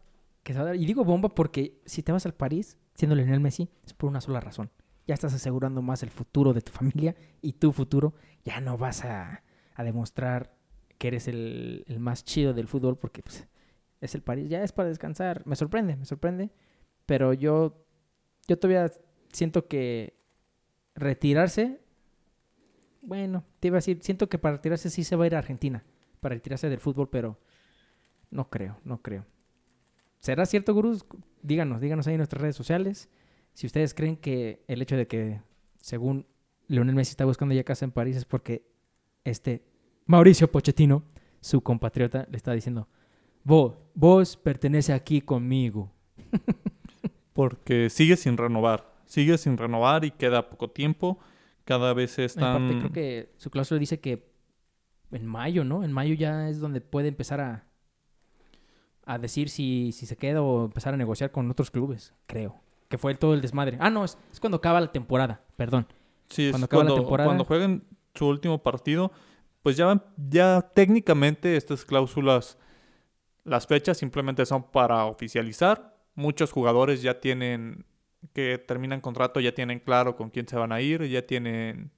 Que y digo bomba porque si te vas al París, siendo Lionel Messi, es por una sola razón ya estás asegurando más el futuro de tu familia y tu futuro. Ya no vas a, demostrar que eres el, más chido del fútbol porque pues, es el París. Ya es para descansar. Me sorprende, me sorprende. Pero yo, yo todavía siento que retirarse bueno, te iba a decir, siento que para retirarse sí se va a ir a Argentina, para retirarse del fútbol, pero no creo, no creo. ¿Será cierto, gurús? Díganos, díganos ahí en nuestras redes sociales. Si ustedes creen que el hecho de que, según Leonel Messi está buscando ya casa en París, es porque este Mauricio Pochettino, su compatriota, le está diciendo, vos, vos pertenece aquí conmigo. Porque sigue sin renovar. Sigue sin renovar y queda poco tiempo. Cada vez Aparte, están... creo que su cláusula dice que en mayo, ¿no? En mayo ya es donde puede empezar a, a decir si, si se queda o empezar a negociar con otros clubes, creo. Que fue todo el desmadre. Ah, no, es, es cuando acaba la temporada, perdón. Sí, es Cuando acaba la temporada. cuando jueguen su último partido, pues ya, ya técnicamente estas cláusulas, las fechas simplemente son para oficializar. Muchos jugadores ya tienen, que terminan contrato, ya tienen claro con quién se van a ir, ya tienen,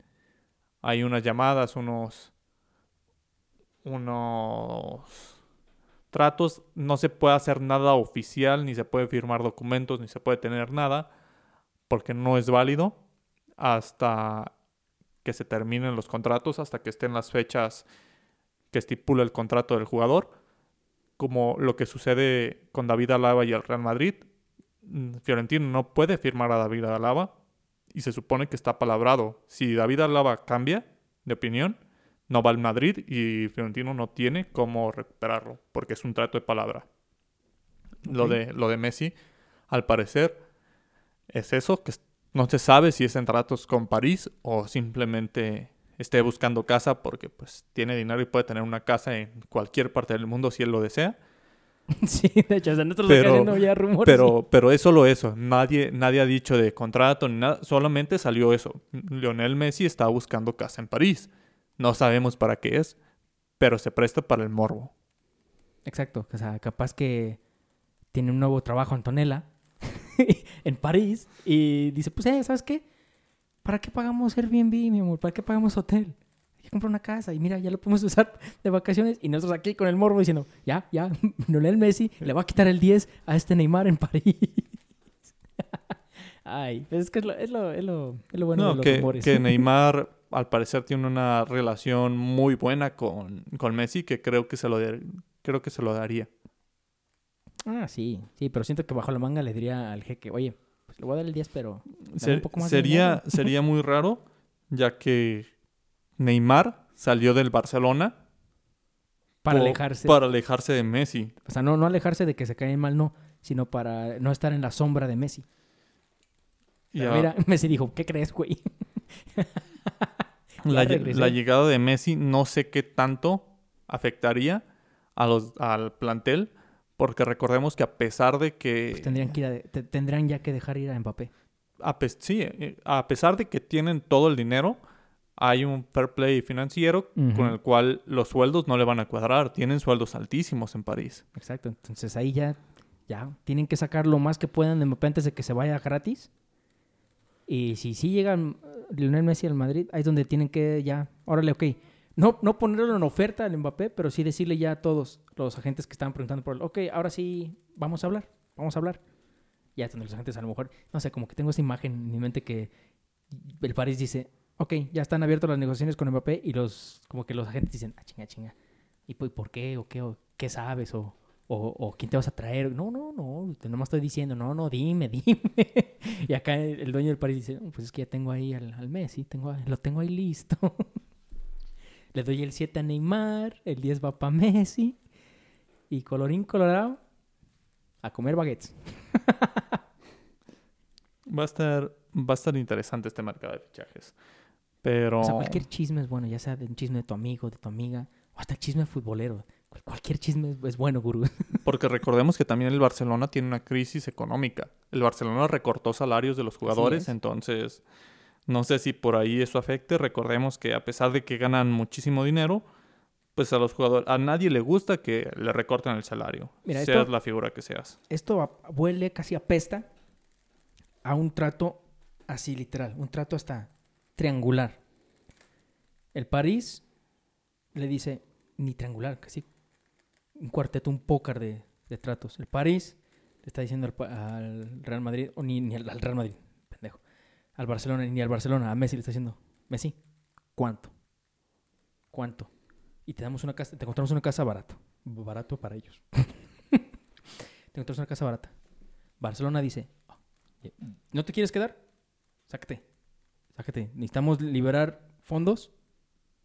hay unas llamadas, unos, unos tratos. No se puede hacer nada oficial, ni se puede firmar documentos, ni se puede tener nada, porque no es válido hasta que se terminen los contratos, hasta que estén las fechas que estipula el contrato del jugador, como lo que sucede con David Alaba y el Real Madrid. Mm, Fiorentino no puede firmar a David Alaba y se supone que está palabrado. Si David Alaba cambia de opinión, no va al Madrid y Fiorentino no tiene cómo recuperarlo, porque es un trato de palabra. Lo, de, lo de Messi, al parecer, es eso, que no se sabe si es en tratos con París o simplemente esté buscando casa porque pues tiene dinero y puede tener una casa en cualquier parte del mundo si él lo desea. sí, de hecho, nosotros Pero- no había rumores. Pero, pero es solo eso. Nadie, nadie ha dicho de contrato ni nada. Solamente salió eso. Lionel Messi está buscando casa en París. No sabemos para qué es, pero se presta para el morbo. Exacto, o sea, capaz que tiene un nuevo trabajo Antonella en París y dice, pues, eh, ¿sabes qué? ¿Para qué pagamos Airbnb, mi amor? ¿Para qué pagamos hotel? Hay que comprar una casa y mira, ya lo podemos usar de vacaciones y nosotros aquí con el morbo diciendo, ya, ya, Lionel Messi le va a quitar el 10 a este Neymar en París. Ay, pues es que es lo, es lo, es lo, es lo bueno de no, los que, que Neymar al parecer tiene una relación muy buena con, con Messi que creo que se lo de- creo que se lo daría. Ah, sí, sí, pero siento que bajo la manga le diría al jeque, oye, pues le voy a dar el 10, pero un poco más sería, sería muy raro, ya que Neymar salió del Barcelona para alejarse. para alejarse de Messi. O sea, no, no alejarse de que se caen mal, no, sino para no estar en la sombra de Messi. Pero mira, Messi dijo, ¿qué crees, güey? la, llegada de Messi no sé qué tanto afectaría a los, al plantel, porque recordemos que a pesar de que... Pues tendrían, que ir a te- tendrían ya que dejar ir a Mbappé. a, sí, eh, a pesar de que tienen todo el dinero, hay un fair play financiero con el cual los sueldos no le van a cuadrar. Tienen sueldos altísimos en París. Exacto. Entonces ahí ya, ya tienen que sacar lo más que puedan de Mbappé antes de que se vaya gratis. Y si sí llegan eh, Lionel Messi al Madrid, ahí es donde tienen que ya, órale, ok. No, no ponerlo en oferta al Mbappé, pero sí decirle ya a todos los agentes que estaban preguntando por él, ok, ahora sí, vamos a hablar, vamos a hablar. Ya donde los agentes a lo mejor, no sé, como que tengo esa imagen en mi mente que el París dice, ok, ya están abiertas las negociaciones con Mbappé y los, como que los agentes dicen, ah, chinga, chinga. ¿Y pues, por qué? ¿O qué? ¿O qué sabes? ¿O, o, o quién te vas a traer? No, no, no, nomás estoy diciendo, no, no, dime, dime. y acá el, dueño del París dice, "No, pues es que ya tengo ahí al, al Messi, tengo, lo tengo ahí listo. Le doy el 7 a Neymar, el 10 va para Messi y colorín colorado a comer baguettes. Va a estar, va a estar interesante este mercado de fichajes. Pero O sea, cualquier chisme es bueno, ya sea de un chisme de tu amigo, de tu amiga, o hasta chisme futbolero. Cual- Cualquier chisme es, bueno, gurú. porque recordemos que también el Barcelona tiene una crisis económica. El Barcelona recortó salarios de los jugadores, es. entonces no sé si por ahí eso afecte. Recordemos que a pesar de que ganan muchísimo dinero, pues a los jugadores, a nadie le gusta que le recorten el salario, Mira, seas esto- la figura que seas. esto huele casi apesta a un trato así literal, un trato hasta triangular. El París le dice, ni triangular, casi un cuarteto, un pócar de, de tratos. El París le está diciendo al, Real Madrid, ni, ni al, al Real Madrid, pendejo, al Barcelona, ni al Barcelona, a Messi le está diciendo, Messi, ¿cuánto? ¿Cuánto? Y te damos una casa, te encontramos una casa barato. Barato para ellos. te encontramos una casa barata. Barcelona dice, "Ah, ¿no te quieres quedar? Sácate. Sácate. Necesitamos liberar fondos.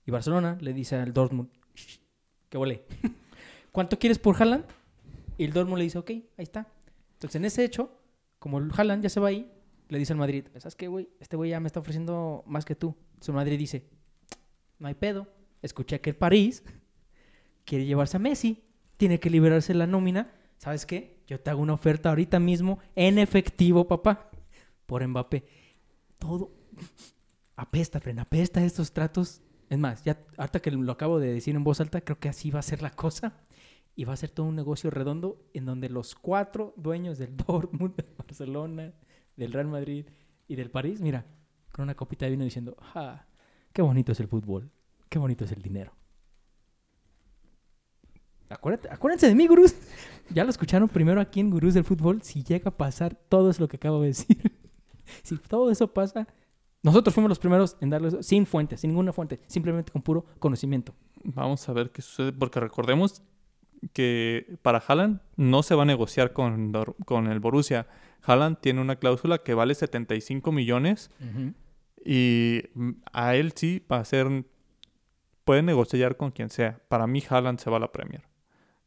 Y Barcelona le dice al Dortmund, "Shh, que vole. ¿Cuánto quieres por Haaland? Y el Dortmund le dice, ok, ahí está. Entonces, en ese hecho, como el Haaland ya se va ahí, le dice al Madrid, ¿sabes qué, güey? Este güey ya me está ofreciendo más que tú. Su Madrid dice, no hay pedo. Escuché que el París quiere llevarse a Messi. Tiene que liberarse la nómina. ¿Sabes qué? Yo te hago una oferta ahorita mismo en efectivo, papá. Por Mbappé. Todo apesta, Fren. Apesta estos tratos. Es más, ya ahorita que lo acabo de decir en voz alta, creo que así va a ser la cosa. Y va a ser todo un negocio redondo en donde los cuatro dueños del Dortmund, del Barcelona, del Real Madrid y del París, mira, con una copita de vino diciendo, ¡ah! ¡Qué bonito es el fútbol! ¡Qué bonito es el dinero! Acuérdate- acuérdense de mí, gurús. Ya lo escucharon primero aquí en Gurús del Fútbol. Si llega a pasar todo eso lo que acabo de decir, si todo eso pasa, nosotros fuimos los primeros en darle eso sin fuente, sin ninguna fuente, simplemente con puro conocimiento. Vamos a ver qué sucede, porque recordemos que para Haaland no se va a negociar con, con el Borussia. Haaland tiene una cláusula que vale 75 millones y mm, a él sí va a ser... Puede negociar con quien sea. Para mí Haaland se va a la Premier.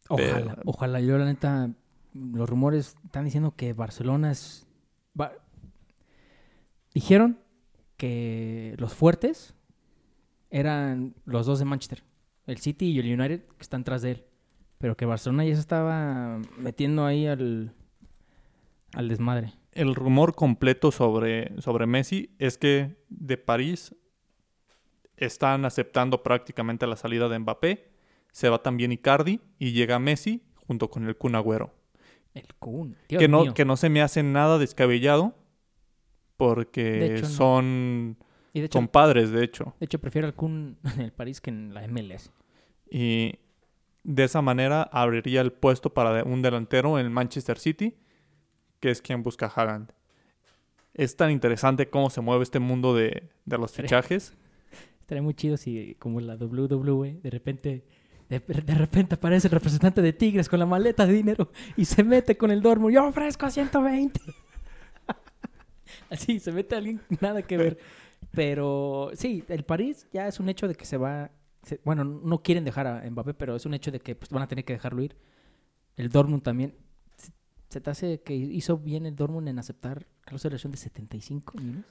Ojalá, Pero- ojalá. Yo, la neta, los rumores están diciendo que Barcelona es. va- Dijeron que los fuertes eran los dos de Manchester, el City y el United, que están tras de él. Pero que Barcelona ya se estaba metiendo ahí al, al desmadre. El rumor completo sobre, sobre Messi es que de París están aceptando prácticamente la salida de Mbappé. Se va también Icardi y llega Messi junto con el Kun Agüero. El Kun. Dios que no, mío. que no se me hace nada descabellado porque De hecho, no. son Y de hecho, compadres, de hecho. de hecho, prefiero al Kun en el París que en la MLS. Y de esa manera abriría el puesto para un delantero en el Manchester City, que es quien busca a Haaland. Es tan interesante cómo se mueve este mundo de, de los fichajes. Estaría muy chido si, como la WWE, de repente, de, de repente aparece el representante de Tigres con la maleta de dinero y se mete con el Dortmund. Yo ofrezco 120. Así, se mete alguien, nada que ver. Pero sí, el París ya es un hecho de que se va. Se- bueno, no quieren dejar a Mbappé, pero es un hecho de que pues, van a tener que dejarlo ir. El Dortmund también. ¿Se- ¿Se te hace que hizo bien el Dortmund en aceptar de relación de 75 millones?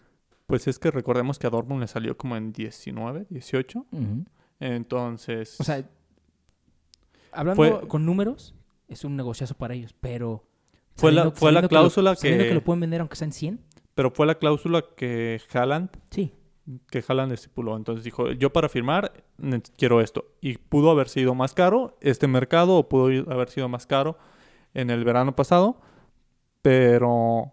Pues es que recordemos que a Dortmund le salió como en 19, 18. Entonces, O sea, hablando Fue- con números, es un negociazo para ellos, pero... Fue la- fue la cláusula lo, sabiendo que- que lo pueden vender aunque sean 100, pero fue la cláusula que Haaland sí. Que Haaland estipuló. Entonces dijo, yo para firmar quiero esto. Y pudo haber sido más caro este mercado o pudo haber sido más caro en el verano pasado. Pero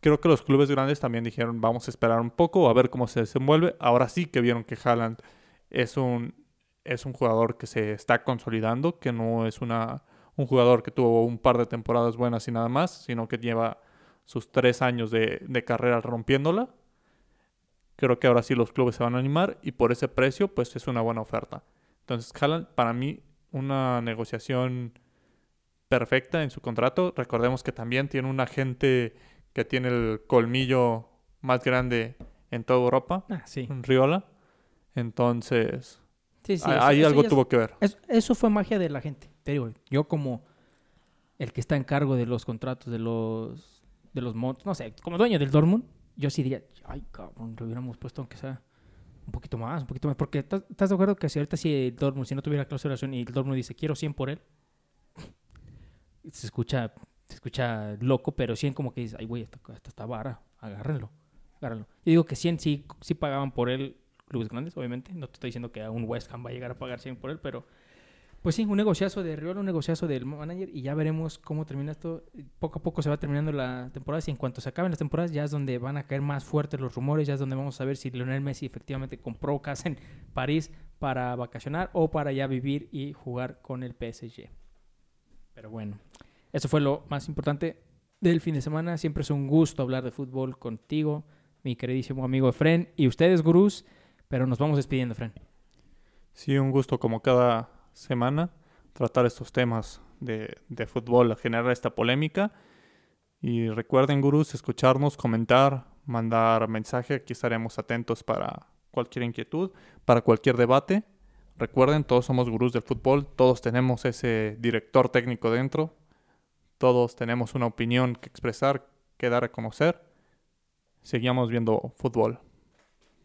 creo que los clubes grandes también dijeron, vamos a esperar un poco a ver cómo se desenvuelve. Ahora sí que vieron que Haaland es un, es un jugador que se está consolidando, que no es una, un jugador que tuvo un par de temporadas buenas y nada más, sino que lleva sus tres años de, de carrera rompiéndola. Creo que ahora sí los clubes se van a animar y por ese precio pues es una buena oferta. Entonces Haaland para mí una negociación perfecta en su contrato. Recordemos que también tiene un agente que tiene el colmillo más grande en toda Europa, Ah, sí. Riola. Entonces Sí, sí, ahí eso- ahí eso algo es- tuvo que ver. es- eso fue magia de la gente. Te digo, yo como el que está en cargo de los contratos de los de los montos, no sé, como dueño del Dortmund, yo sí diría, ay, cabrón, lo hubiéramos puesto aunque sea un poquito más, un poquito más. Porque ¿estás de acuerdo que si ahorita si el Dortmund, si no tuviera clausuración y el Dortmund dice, quiero 100 por él, se escucha, se escucha loco, pero 100 como que dice, ay, güey, esta está vara, agárrenlo, agárrenlo. Yo digo que 100 sí, sí pagaban por él clubes grandes, obviamente. No te estoy diciendo que a un West Ham va a llegar a pagar 100 por él, pero pues sí, un negociazo de Riola, un negociazo del manager y ya veremos cómo termina esto. Poco a poco se va terminando la temporada y en cuanto se acaben las temporadas ya es donde van a caer más fuertes los rumores, ya es donde vamos a ver si Lionel Messi efectivamente compró casa en París para vacacionar o para ya vivir y jugar con el PSG. Pero bueno, eso fue lo más importante del fin de semana. Siempre es un gusto hablar de fútbol contigo, mi queridísimo amigo Efren y ustedes, gurús. Pero nos vamos despidiendo, Fran. Sí, un gusto como cada semana tratar estos temas de, fútbol, generar esta polémica. Y recuerden, gurús, escucharnos, comentar, mandar mensaje. Aquí estaremos atentos para cualquier inquietud, para cualquier debate. Recuerden, todos somos gurús del fútbol, todos tenemos ese director técnico dentro, todos tenemos una opinión que expresar, que dar a conocer. Seguimos viendo fútbol.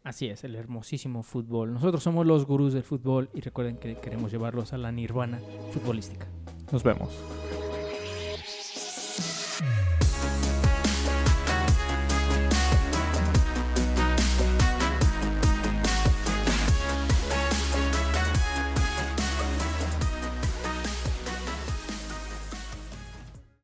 Así es, el hermosísimo fútbol. Nosotros somos los gurús del fútbol y recuerden que queremos llevarlos a la nirvana futbolística. Nos vemos.